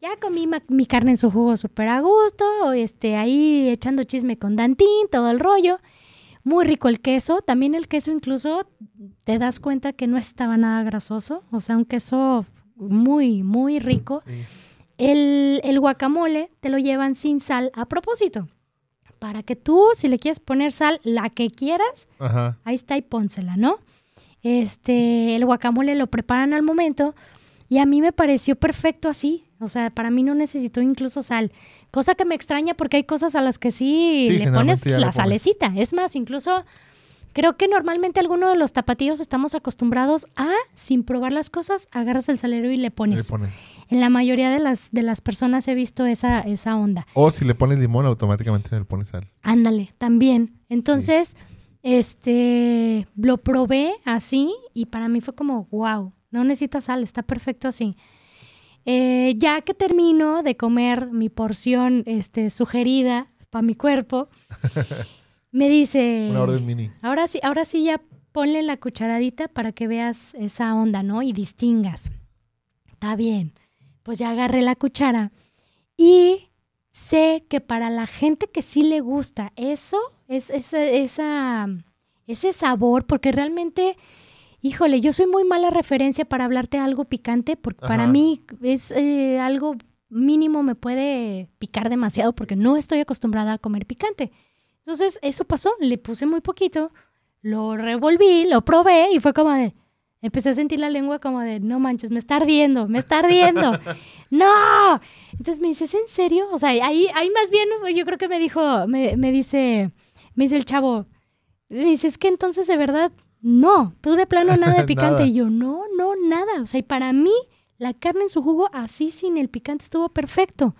Ya comí mi carne en su jugo súper a gusto, este, ahí echando chisme con Dantín, todo el rollo. Muy rico el queso. También el queso incluso te das cuenta que no estaba nada grasoso. O sea, un queso muy, muy rico. Sí. El, el guacamole te lo llevan sin sal a propósito. Para que tú, si le quieres poner sal, la que quieras, Ajá. ahí está y pónsela, ¿no? Este, el guacamole lo preparan al momento y a mí me pareció perfecto así. O sea, para mí no necesitó incluso sal. Cosa que me extraña porque hay cosas a las que sí, Sí, le pones la pones. salecita. Es más, incluso creo que normalmente algunos de los tapatíos estamos acostumbrados a, sin probar las cosas, agarras el salero y le Le pones. pones. En la mayoría de las, de las personas he visto esa, esa onda. O si le pones limón, automáticamente le pones sal. Ándale, también. Entonces, este, lo probé así y para mí fue como, wow, no necesita sal, está perfecto así. Eh, ya que termino de comer mi porción este, sugerida para mi cuerpo, *laughs* me dice, Una orden mini. ahora sí, ahora sí ya ponle la cucharadita para que veas esa onda, ¿no? Y distingas. Está bien. pues ya agarré la cuchara y sé que para la gente que sí le gusta eso, es, esa, esa, ese sabor, porque realmente, híjole, yo soy muy mala referencia para hablarte algo picante, porque para mí es eh, algo mínimo, me puede picar demasiado porque no estoy acostumbrada a comer picante. Entonces, eso pasó, le puse muy poquito, lo revolví, lo probé y fue como de, empecé a sentir la lengua como de, no manches, me está ardiendo, me está ardiendo. *laughs* no. Entonces me dice, ¿es en serio? O sea, ahí, ahí más bien yo creo que me dijo, me, me dice, me dice el chavo, me dice, es que entonces de verdad, no, tú de plano *laughs* nada de picante. Nada. Y yo, no, no, nada. O sea, y para mí, la carne en su jugo así sin el picante estuvo perfecto.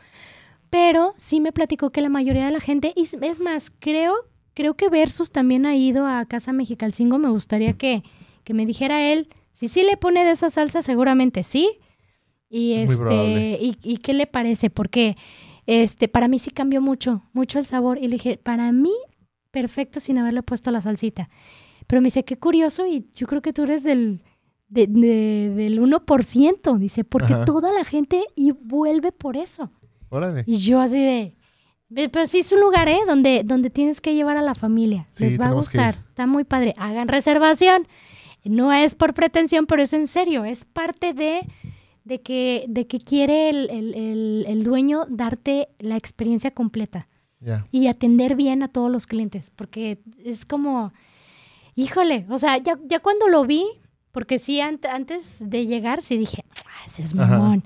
Pero sí me platicó que la mayoría de la gente, y es- es más, creo, creo que Versus también ha ido a Casa Mexicalcingo. Me gustaría que, que me dijera él, si sí le pone de esa salsa, seguramente sí. Y este, y, y qué le parece, porque este, para mí sí cambió mucho, mucho el sabor. Y le dije, para mí, perfecto sin haberle puesto la salsita. Pero me dice, qué curioso, y yo creo que tú eres del, de- de- del 1%, dice, porque Ajá. toda la gente y vuelve por eso. Órale. Y yo así de... "Ve, Pero sí es un lugar, ¿eh? Donde, donde tienes que llevar a la familia. Sí, Les va a gustar. Está muy padre. Hagan reservación. No es por pretensión, pero es en serio. Es parte de, de, que, de que quiere el, el- el- el dueño darte la experiencia completa y atender bien a todos los clientes. Porque es como... Híjole, o sea, ya, ya cuando lo vi, porque sí, ant- antes de llegar, sí dije, "Ah, ese es Ajá. mamón.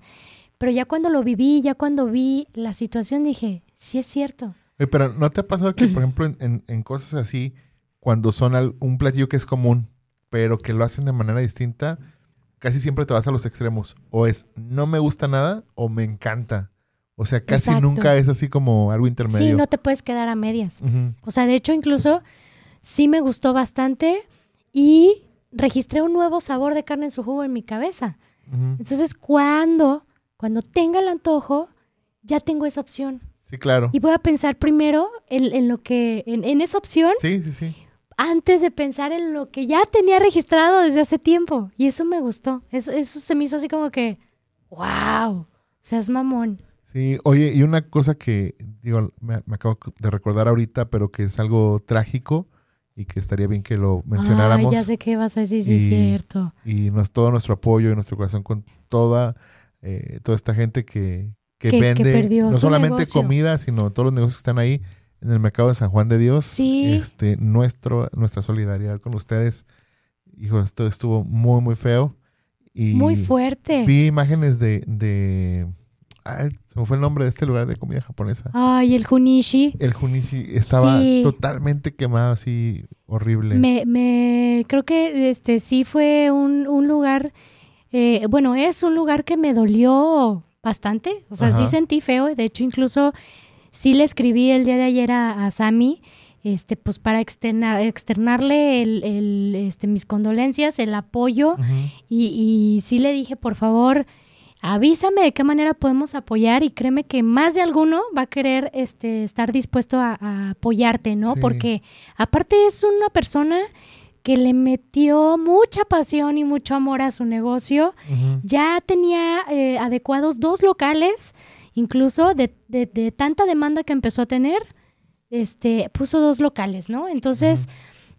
Pero ya cuando lo viví, ya cuando vi la situación, dije, sí es cierto. Pero ¿no te ha pasado que, por ejemplo, en, en- en cosas así, cuando son al- un platillo que es común, pero que lo hacen de manera distinta, casi siempre te vas a los extremos? O es no me gusta nada o me encanta. O sea, casi Exacto. nunca es así como algo intermedio. Sí, no te puedes quedar a medias. O sea, de hecho, incluso sí me gustó bastante y registré un nuevo sabor de carne en su jugo en mi cabeza. Entonces, cuando, cuando tenga el antojo, ya tengo esa opción. Sí, claro. Y voy a pensar primero en, en lo que, en, en esa opción, Sí, sí, sí. Antes de pensar en lo que ya tenía registrado desde hace tiempo. Y eso me gustó. Eso, eso se me hizo así como que, wow, seas mamón. Sí, oye, y una cosa que, digo, me, me acabo de recordar ahorita, pero que es algo trágico y que estaría bien que lo mencionáramos. Ay, ya sé qué vas a decir, sí es Y- cierto. y nos, todo nuestro apoyo y nuestro corazón con toda, eh, toda esta gente que, que vende no solamente negocio. comida, sino todos los negocios que están ahí en el mercado de San Juan de Dios. Sí. Este, nuestro, nuestra solidaridad con ustedes. Hijo, esto estuvo muy, muy feo. Y Muy fuerte. Vi imágenes de, de ay, se me fue el nombre de este lugar de comida japonesa. Ay, el Junichi. El Junichi estaba Sí. totalmente quemado, así horrible. Me, me, creo que este sí fue un, un lugar, eh, bueno, es un lugar que me dolió bastante. O sea, sí sentí feo. De hecho, incluso sí le escribí el día de ayer a, a Sammy, este, pues para externa- externarle el, el, este, mis condolencias, el apoyo. Y, y sí le dije, por favor, avísame de qué manera podemos apoyar y créeme que más de alguno va a querer este, estar dispuesto a, a apoyarte, ¿no? Sí. Porque aparte es una persona que le metió mucha pasión y mucho amor a su negocio. Ya tenía eh, adecuados dos locales, incluso de, de- de tanta demanda que empezó a tener, este, puso dos locales, ¿no? Entonces,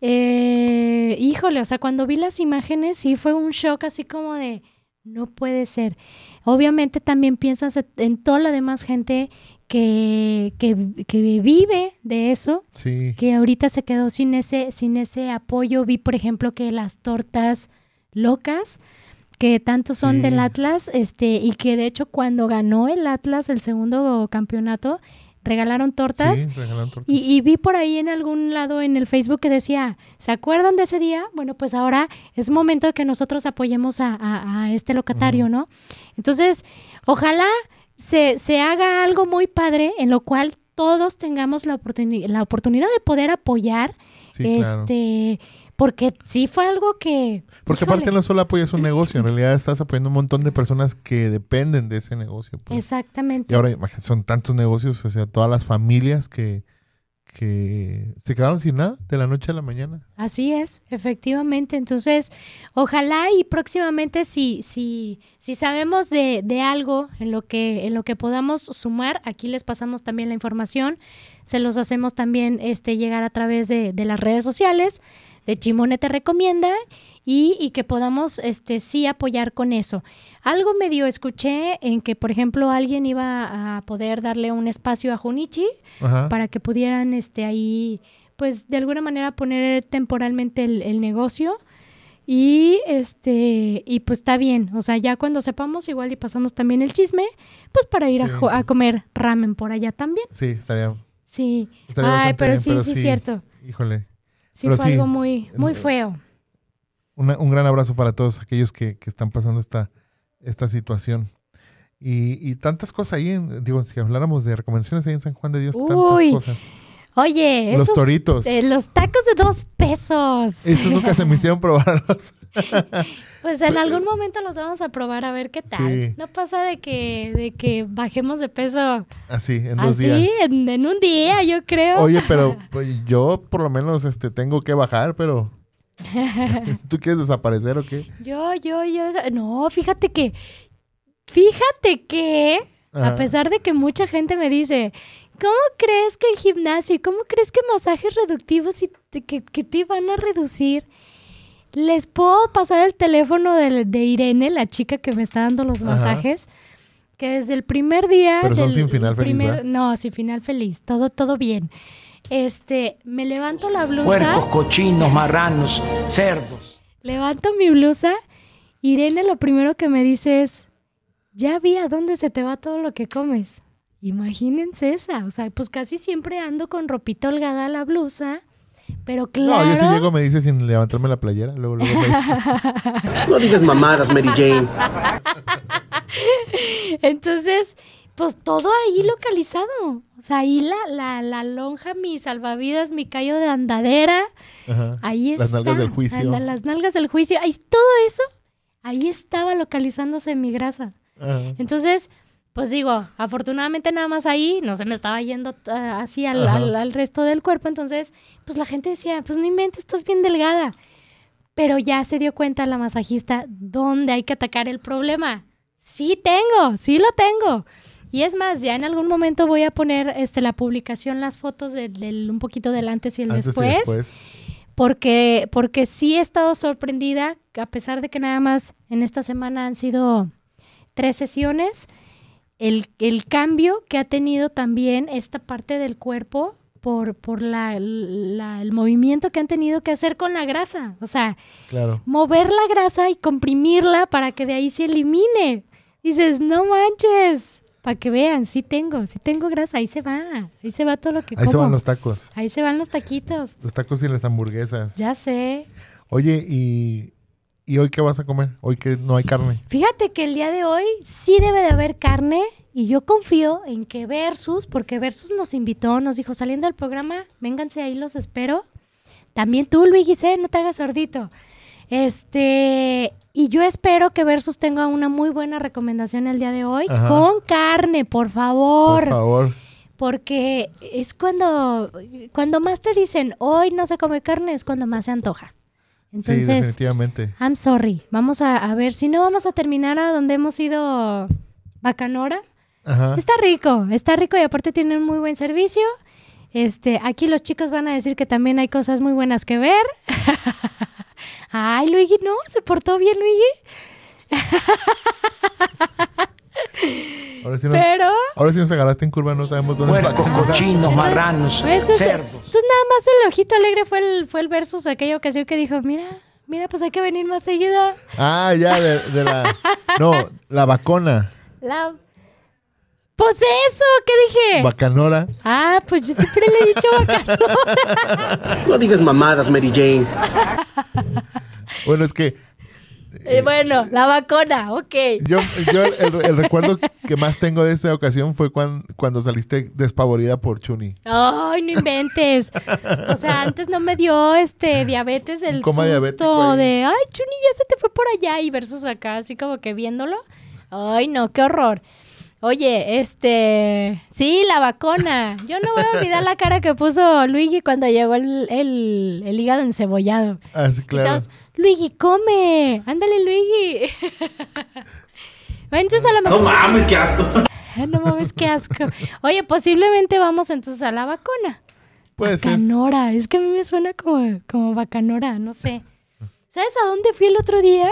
eh, híjole, o sea, cuando vi las imágenes sí fue un shock así como de, no puede ser. Obviamente también piensas en toda la demás gente que, que, que vive de eso, Sí. que ahorita se quedó sin ese, sin ese apoyo. Vi, por ejemplo, que las tortas locas, que tanto son del Atlas, este, y que de hecho cuando ganó el Atlas el segundo campeonato, regalaron tortas. Sí, regalaron tortas. Y, y vi por ahí en algún lado en el Facebook que decía, ¿se acuerdan de ese día? Bueno, pues ahora es momento de que nosotros apoyemos a, a- a este locatario, ¿no? Entonces, ojalá se, se haga algo muy padre en lo cual todos tengamos la, oportuni- la oportunidad de poder apoyar, Sí, claro. Porque sí fue algo que... Porque híjole, aparte no solo apoyas un negocio, en realidad estás apoyando un montón de personas que dependen de ese negocio. pues. Exactamente. Y ahora imagínate, son tantos negocios, o sea, todas las familias que, que se quedaron sin nada de la noche a la mañana. Así es, efectivamente. Entonces, ojalá y próximamente si, si, si sabemos de, de algo en lo, que, en lo que podamos sumar, aquí les pasamos también la información. Se los hacemos también este, llegar a través de, de las redes sociales de Chimone Te Recomienda y, y que podamos este, sí apoyar con eso. Algo medio escuché en que, por ejemplo, alguien iba a poder darle un espacio a Junichi Ajá. para que pudieran este, ahí, pues de alguna manera poner temporalmente el, el negocio. Y este, y pues está bien. O sea, ya cuando sepamos, igual y pasamos también el chisme, pues para ir a, Sí. jo- a comer ramen por allá también. Sí, estaría. Sí. estaría Ay, pero bien, sí, sí, es cierto. Híjole. Sí, Pero fue sí, algo muy, muy feo. Una- un gran abrazo para todos aquellos que, que están pasando esta, esta situación. Y, y tantas cosas ahí, digo, si habláramos de recomendaciones ahí en San Juan de Dios, tantas cosas. Oye, Los esos, toritos. eh, los tacos de dos pesos. Esos nunca se me hicieron probarlos. *laughs* *laughs* Pues en algún momento los vamos a probar a ver qué tal. Sí. No pasa de que, de que bajemos de peso Así, en dos así días. en, en un día, yo creo. Oye, pero *laughs* pues, yo por lo menos este tengo que bajar, pero *laughs* ¿tú quieres desaparecer o qué? Yo, yo, yo. No, fíjate que. Fíjate que. A pesar de que mucha gente me dice. ¿Cómo crees que el gimnasio y cómo crees que masajes reductivos y te- que, que te van a reducir? Les puedo pasar el teléfono de, de Irene, la chica que me está dando los Ajá. masajes, que desde el primer día Pero son del sin final feliz, primer- no, sin final feliz, todo todo bien. Este, me levanto la blusa. Puercos, cochinos, marranos, cerdos. Levanto mi blusa. Irene lo primero que me dice es, ya vi a dónde se te va todo lo que comes. Imagínense esa. O sea, pues casi siempre ando con ropita holgada a la blusa. Pero claro. No, yo si llego me dice sin levantarme la playera, luego, luego me dice. *laughs* No digas mamadas, Mary Jane. *laughs* Entonces, pues todo ahí localizado. O sea, ahí la, la, la lonja, mi salvavidas, mi callo de andadera. Ajá. Ahí Las está. nalgas del juicio. Anda, las nalgas del juicio. Ahí todo eso. Ahí estaba localizándose mi grasa. Ajá. Entonces, pues digo, afortunadamente nada más ahí, no se me estaba yendo ah, así al, Ajá. al- al resto del cuerpo. Entonces, pues la gente decía, pues no inventes, estás bien delgada. Pero ya se dio cuenta la masajista dónde hay que atacar el problema. Sí tengo, sí lo tengo. Y es más, ya en algún momento voy a poner este, la publicación, las fotos del, del- un poquito del antes y el Antes después y después. porque, porque sí he estado sorprendida, a pesar de que nada más en esta semana han sido tres sesiones, el, el cambio que ha tenido también esta parte del cuerpo por, por la, la- el movimiento que han tenido que hacer con la grasa. O sea, Claro. mover la grasa y comprimirla para que de ahí se elimine. Dices, no manches, para que vean, sí tengo, sí tengo grasa, ahí se va, ahí se va todo lo que Ahí se como. van los tacos. Ahí se van los taquitos. Los tacos y las hamburguesas. Ya sé. Oye, ¿y, ¿y hoy qué vas a comer? Hoy que no hay carne. Fíjate que el día de hoy sí debe de haber carne y yo confío en que Versus, porque Versus nos invitó, nos dijo saliendo del programa, vénganse ahí, los espero. También tú, Luis Giselle, no te hagas sordito. Este, y yo espero que Versus tenga una muy buena recomendación el día de hoy Ajá. con carne, por favor. Por favor. Porque es cuando, cuando más te dicen, hoy no se come carne, es cuando más se antoja. Sí, Entonces, definitivamente. I'm sorry. Vamos a, a ver, si no vamos a terminar a donde hemos ido Bacanora. Ajá. Está rico, está rico y aparte tiene un muy buen servicio. Este, aquí los chicos van a decir que también hay cosas muy buenas que ver. *laughs* Ay, Luigi, no, se portó bien, Luigi. *laughs* Ahora sí, nos, Pero, ahora sí nos agarraste en curva, no sabemos dónde está. Puercos, cochinos, marranos, entonces, cerdos. entonces nada más el ojito alegre fue el, fue el versus aquella ocasión que dijo, mira, mira, pues hay que venir más seguido. Ah, ya, de, de la... No, *laughs* la vacona. La... Pues eso, ¿qué dije? Bacanora. Ah, pues yo siempre le he dicho Bacanora. *laughs* No digas mamadas, Mary Jane. Bueno, es que Eh, bueno, la vacuna, ok. yo, yo el, el recuerdo que más tengo de esa ocasión fue cuan- cuando saliste despavorida por Chuni. Ay, no inventes. O sea, antes no me dio este diabetes el susto de, ay, Chuni, ya se te fue por allá y versus acá, así como que viéndolo. Ay, no, qué horror. Oye, este, sí, la vacuna. Yo no voy a olvidar la cara que puso Luigi cuando llegó el, el, el hígado encebollado. Ah, sí, claro. Luigi, come. Ándale, Luigi. *laughs* Entonces a lo mejor... No mames, qué asco. *laughs* No mames, qué asco. Oye, posiblemente vamos entonces a la vacuna. Puede ser. Bacanora. Es que a mí me suena como, como bacanora, no sé. ¿Sabes a dónde fui el otro día?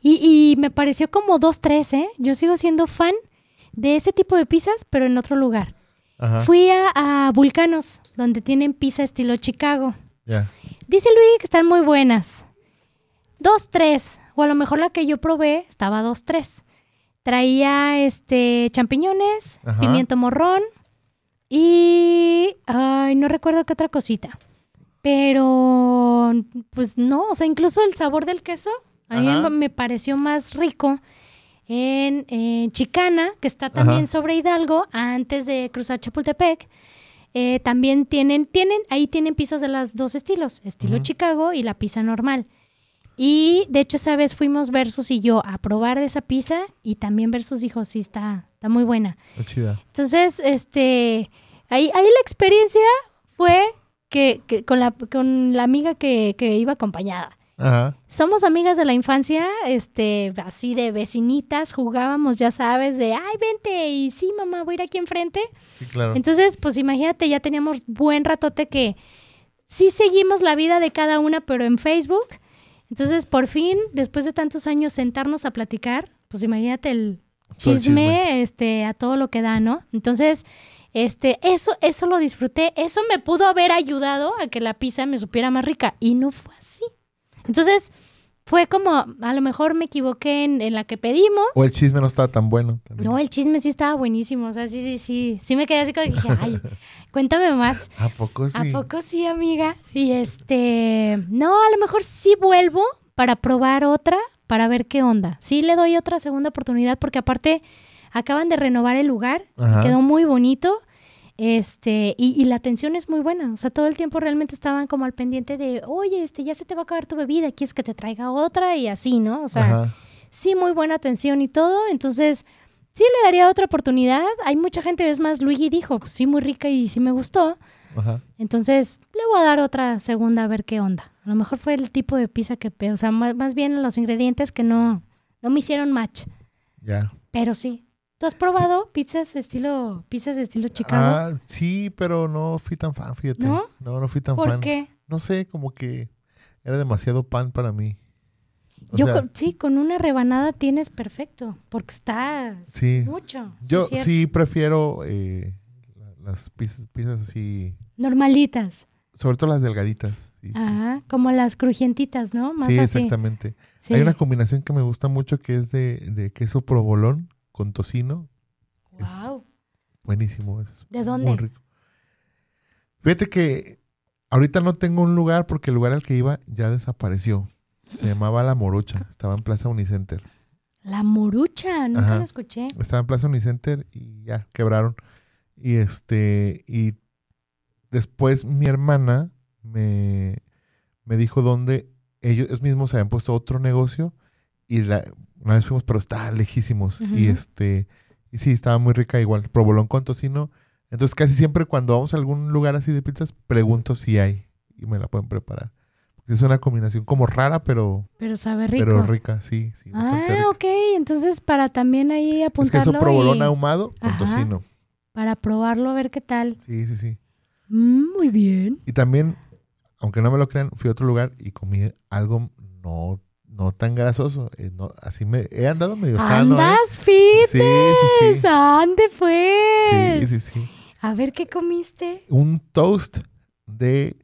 Y, y me pareció como dos, tres, ¿eh? Yo sigo siendo fan de ese tipo de pizzas, pero en otro lugar. Ajá. Fui a, a Vulcanos, donde tienen pizza estilo Chicago. Ya. Dice Luigi que están muy buenas. Dos, tres. O a lo mejor la que yo probé estaba dos, tres. Traía este champiñones, Ajá. pimiento morrón y ay, no recuerdo qué otra cosita. Pero pues no, o sea, incluso el sabor del queso a mí Ajá. me pareció más rico en, en Chicana, que está también Ajá. sobre Hidalgo, antes de cruzar Chapultepec. Eh, también tienen, tienen, ahí tienen pizzas de los dos estilos, estilo Chicago y la pizza normal. Y de hecho esa vez fuimos Versus y yo a probar de esa pizza y también Versus dijo, sí, está, está muy buena. Chida. Entonces, este, ahí, ahí la experiencia fue que, que con, la, con la amiga que, que iba acompañada. Ajá. Somos amigas de la infancia, este, así de vecinitas, jugábamos, ya sabes, de, ay, vente, y sí, mamá, voy a ir aquí enfrente. Sí, claro. Entonces, pues imagínate, ya teníamos buen ratote que sí seguimos la vida de cada una, pero en Facebook. Entonces, por fin, después de tantos años sentarnos a platicar, pues imagínate el chisme, chisme. este, a todo lo que da, ¿no? Entonces, este, eso, eso lo disfruté, eso me pudo haber ayudado a que la pizza me supiera más rica y no fue así. Entonces, fue como, a lo mejor me equivoqué en, en la que pedimos. O el chisme no estaba tan bueno. también. No, el chisme sí estaba buenísimo. O sea, sí, sí, sí. Sí me quedé así como que dije, ay, *laughs* cuéntame más. ¿A poco sí? ¿A poco sí, amiga? Y este, no, a lo mejor sí vuelvo para probar otra, para ver qué onda. Sí le doy otra segunda oportunidad porque aparte acaban de renovar el lugar, Ajá. quedó muy bonito. Este, y, y la atención es muy buena. O sea, todo el tiempo realmente estaban como al pendiente de, oye, este, ya se te va a acabar tu bebida, ¿quieres que te traiga otra? Y así, ¿no? O sea, Ajá. sí, muy buena atención y todo. Entonces, sí le daría otra oportunidad. Hay mucha gente, es más, Luigi dijo, pues sí, muy rica y sí me gustó. Ajá. Entonces, le voy a dar otra segunda a ver qué onda. A lo mejor fue el tipo de pizza que, o sea, más, más bien los ingredientes que no, no me hicieron match. Ya. Pero sí. ¿Tú has probado pizzas estilo, pizzas estilo Chicago? Ah, sí, pero no fui tan fan, fíjate. ¿No? No, no fui tan ¿Por fan. qué? No sé, como que era demasiado pan para mí. O Yo sea, con- sí, con una rebanada tienes perfecto, porque está Sí. mucho. yo sí prefiero eh, la- las pizzas, pizzas así, Normalitas. sobre todo las delgaditas. Sí. Ajá, como las crujientitas, ¿no? Más Sí, así. exactamente. Hay una combinación que me gusta mucho que es de, de queso provolón con tocino. es- Guau. Buenísimo. es ¿De Muy dónde? rico. Fíjate que ahorita no tengo un lugar porque el lugar al que iba ya desapareció. Se *gasps* llamaba La Morocha. Estaba en Plaza Unicenter. La morucha, nunca Ajá. lo escuché. Estaba en Plaza Unicenter y ya quebraron. Y este, y después mi hermana me, me dijo dónde ellos mismos habían puesto otro negocio y la, una vez fuimos, pero estaban lejísimos. Y este, y sí, estaba muy rica igual. Provolón con tocino. Entonces casi siempre cuando vamos a algún lugar así de pizzas, pregunto si hay y me la pueden preparar. Es una combinación como rara, pero, Pero sabe rico. pero rica, sí, sí. Ah, rica. ok. Entonces, para también ahí Es apuntarlo queso provolón y ahumado con Ajá. tocino. para probarlo, a ver qué tal. Sí, sí, sí. Mm, muy bien. Y también, aunque no me lo crean, fui a otro lugar y comí algo no, no tan grasoso. Eh, no, así me he andado medio sano. ¿eh? ¡Andas fitness! Sí, sí, sí. ¡Ande, pues! Sí, sí, sí. A ver, ¿qué comiste? Un toast de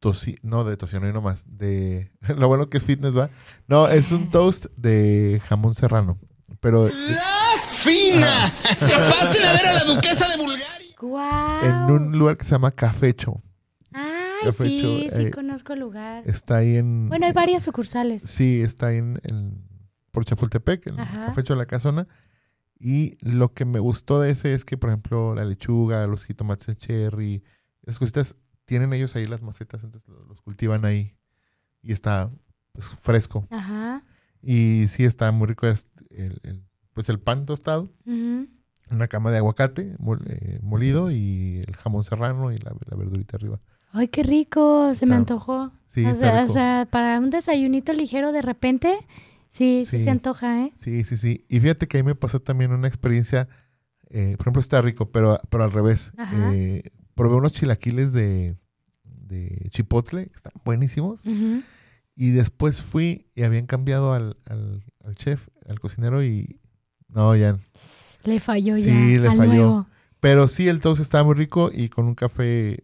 tocino, no de tocino y no más, de *laughs* lo bueno que es fitness, ¿va? No, es un toast de jamón serrano, pero ¡La fina! *laughs* ¡Pasen a ver a la duquesa de Bulgaria! ¡Guau! en un lugar que se llama Cafecho. Café sí, sí eh, conozco el lugar. Está ahí en Bueno, hay varias sucursales. Sí, está ahí en, en- por Chapultepec, en Ajá. Cafecho de la Casona. Y lo que me gustó de ese es que, por ejemplo, la lechuga, los jitomates de cherry, esas cositas, tienen ellos ahí las macetas, entonces lo- los cultivan ahí. Y está pues, fresco. Ajá. Y sí, está muy rico el, el pues el pan tostado, una cama de aguacate eh, molido y el jamón serrano y la, la verdurita arriba. Ay, qué rico, se me antojó. Sí, o, sea, o sea, para un desayunito ligero de repente, sí, sí, Sí. se antoja, ¿eh? Sí, sí, sí. Y fíjate que ahí me pasó también una experiencia, eh, por ejemplo, está rico, pero, pero al revés. Eh, probé unos chilaquiles de, de chipotle, que están buenísimos. Y después fui y habían cambiado al, al, al chef, al cocinero y... No, ya. Le falló ya. Sí, le al falló. nuevo. Pero sí, el toast estaba muy rico y con un café...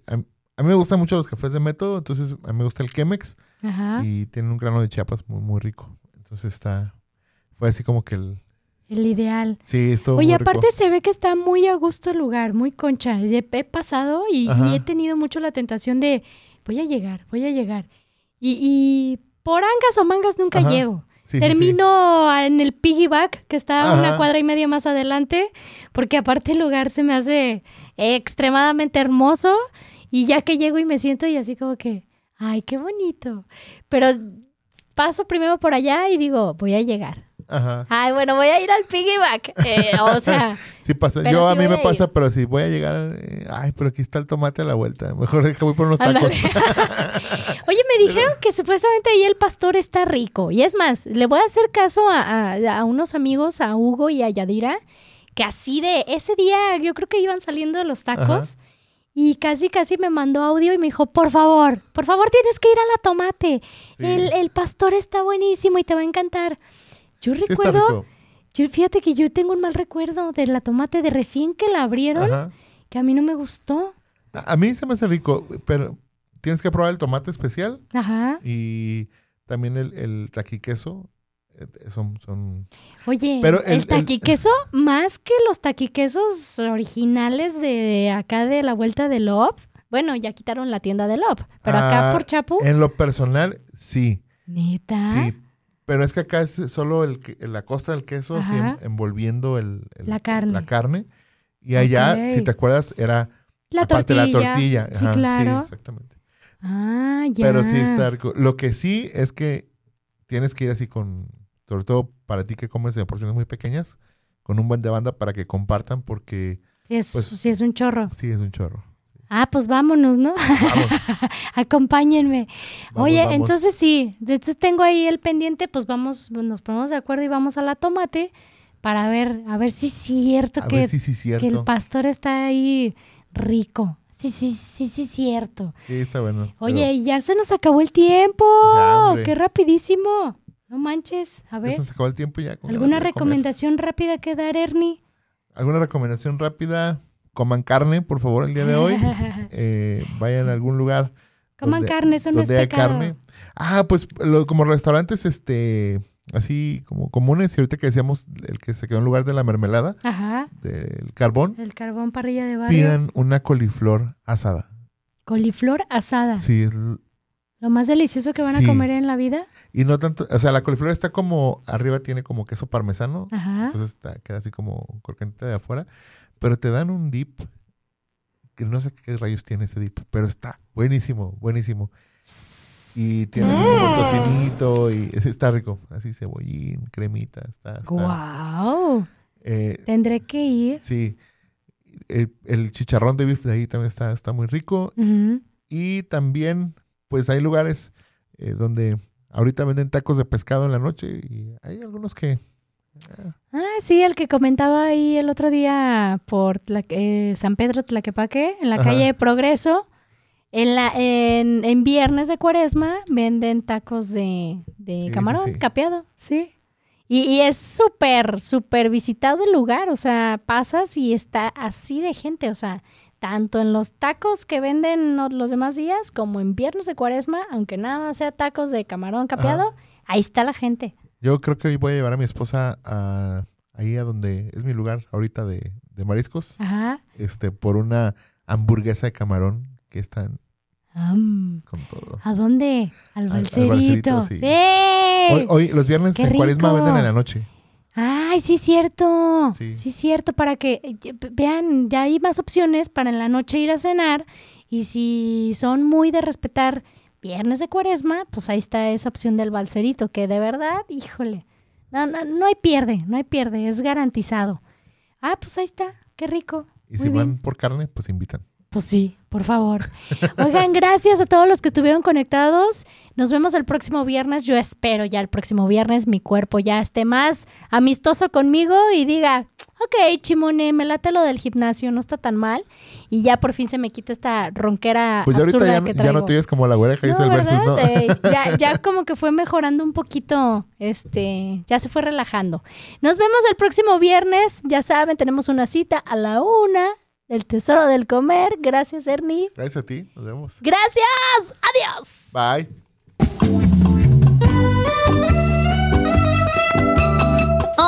A, mí me gustan mucho los cafés de método, entonces a mí me gusta el Chemex Ajá. y tiene un grano de chiapas muy, muy rico. Entonces está... Fue así como que el... El ideal. Sí, estuvo Oye, muy rico. aparte se ve que está muy a gusto el lugar, muy concha. He pasado y, he tenido mucho la tentación de voy a llegar, voy a llegar. Y, y por angas o mangas nunca Ajá. llego. Sí, sí, sí. Termino en el piggyback, que está una cuadra y media más adelante, porque aparte el lugar se me hace extremadamente hermoso. Y ya que llego y me siento y así como que, ay, qué bonito. Pero paso primero por allá y digo, voy a llegar. Ajá. Ay, bueno, voy a ir al piggyback. Eh, o sea, *laughs* Sí pasa. Yo sí a mí me a pasa, pero si voy a llegar, eh, ay, pero aquí está el tomate a la vuelta. Mejor deja voy por unos tacos. *laughs* Oye, me dijeron que supuestamente ahí el pastor está rico. Y es más, le voy a hacer caso a, a- a unos amigos, a Hugo y a Yadira, que así de ese día yo creo que iban saliendo los tacos. Y casi, casi me mandó audio y me dijo, por favor, por favor tienes que ir a la tomate. Sí. El, el pastor está buenísimo y te va a encantar. Yo Sí recuerdo, yo, fíjate que yo tengo un mal recuerdo de la tomate de recién que la abrieron, Ajá. que a mí no me gustó. A a mí se me hace rico, pero tienes que probar el tomate especial Ajá. y también el, el taquiqueso. Eh, Son, son... Oye, Pero el- el, el- taquiqueso, más que los taquiquesos originales de acá de la vuelta de Lop. Bueno, ya quitaron la tienda de Lop, pero acá Ah, por Chapu, En lo personal, sí, neta. sí. Pero es que acá es solo el, la costra del queso así envolviendo el, el- La carne. la carne. Y allá, Ok. si te acuerdas, era La aparte tortilla. la tortilla. Sí, Ajá, claro. exactamente. Ah, ya. Pero sí está rico. Lo que sí es que tienes que ir así con, sobre todo para ti que comes de porciones muy pequeñas, con un buen de banda para que compartan porque Sí es, pues- sí es un chorro. sí es un chorro. Ah, pues vámonos, ¿no? Vamos, *laughs* Acompáñenme. vamos, Oye, vamos. entonces sí, entonces tengo ahí el pendiente, pues vamos, nos ponemos de acuerdo y vamos a la tomate para ver, a ver si es cierto A que ver si sí es que el pastor está ahí rico. Sí, sí, sí, sí, cierto. Sí, está bueno. Oye, y ya se nos acabó el tiempo. Ya. ¡Qué rapidísimo! No manches. A ver, nos acabó el tiempo ya. ¿alguna comer. recomendación rápida que dar, Ernie? ¿Alguna recomendación rápida? Coman carne, por favor, el día de hoy. *laughs* Eh, vayan a algún lugar. Coman donde- carne, eso no es donde pecado. carne. Ah, pues lo- como restaurantes este así como comunes y ahorita que decíamos el que se quedó en lugar de la mermelada Ajá, del carbón el carbón parrilla de barrio. pidan una coliflor asada. Coliflor asada. Sí, Lo más delicioso que van Sí. a comer en la vida. y no tanto, o sea, la coliflor está como arriba tiene como queso parmesano, Ajá. entonces está, queda así como croquentita de afuera, pero te dan un dip que no sé qué rayos tiene ese dip, pero está buenísimo, buenísimo. Y tiene así como tocinito y es- está rico, así cebollín, cremita, está, está ¡Guau! eh, Tendré que ir. sí. El, el chicharrón de beef de ahí también está, está muy rico. Ujú. Y también, pues hay lugares eh, donde ahorita venden tacos de pescado en la noche y hay algunos que... Ah, sí, el que comentaba ahí el otro día por eh, San Pedro Tlaquepaque, en la Ajá. calle Progreso. En, la, en, en viernes de cuaresma venden tacos de, de Sí, sí, camarón sí. capeado, sí. Y, y es súper, súper visitado el lugar, o sea, pasas y está así de gente, o sea, tanto en los tacos que venden los demás días como en viernes de cuaresma, aunque nada más sea tacos de camarón capeado, ahí está la gente. Yo creo que hoy voy a llevar a mi esposa a, ahí a donde es mi lugar ahorita de, de mariscos, Ajá. este, por una hamburguesa de camarón que están con todo. ¿A dónde? Al Al- al balserito. balserito, sí. Hoy, hoy los viernes ¡Qué en cuaresma venden en la noche. Ay, sí, cierto. Sí. Sí. cierto, para que eh, vean, ya hay más opciones para en la noche ir a cenar. Y si son muy de respetar viernes de cuaresma, pues ahí está esa opción del balserito, que de verdad, híjole, No, no, no hay pierde, no hay pierde, es garantizado. Ah, pues ahí está, qué rico. Y Muy si bien. van por carne, pues invitan. Pues sí, por favor. Oigan, gracias a todos los que estuvieron conectados. Nos vemos el próximo viernes. Yo espero ya el próximo viernes mi cuerpo ya esté más amistoso conmigo y diga, ok, Chimone, me late lo del gimnasio, no está tan mal. Y ya por fin se me quita esta ronquera Pues ya ahorita absurda ya, que ya traigo. no te oyes como la güera que dice el versus, ¿no? ya, *laughs* ya como que fue mejorando un poquito, este, ya se fue relajando. Nos vemos el próximo viernes, ya saben, tenemos una cita a la una, el tesoro del comer. Gracias, Ernie. Gracias a ti. Nos vemos. Gracias, adiós. Bye.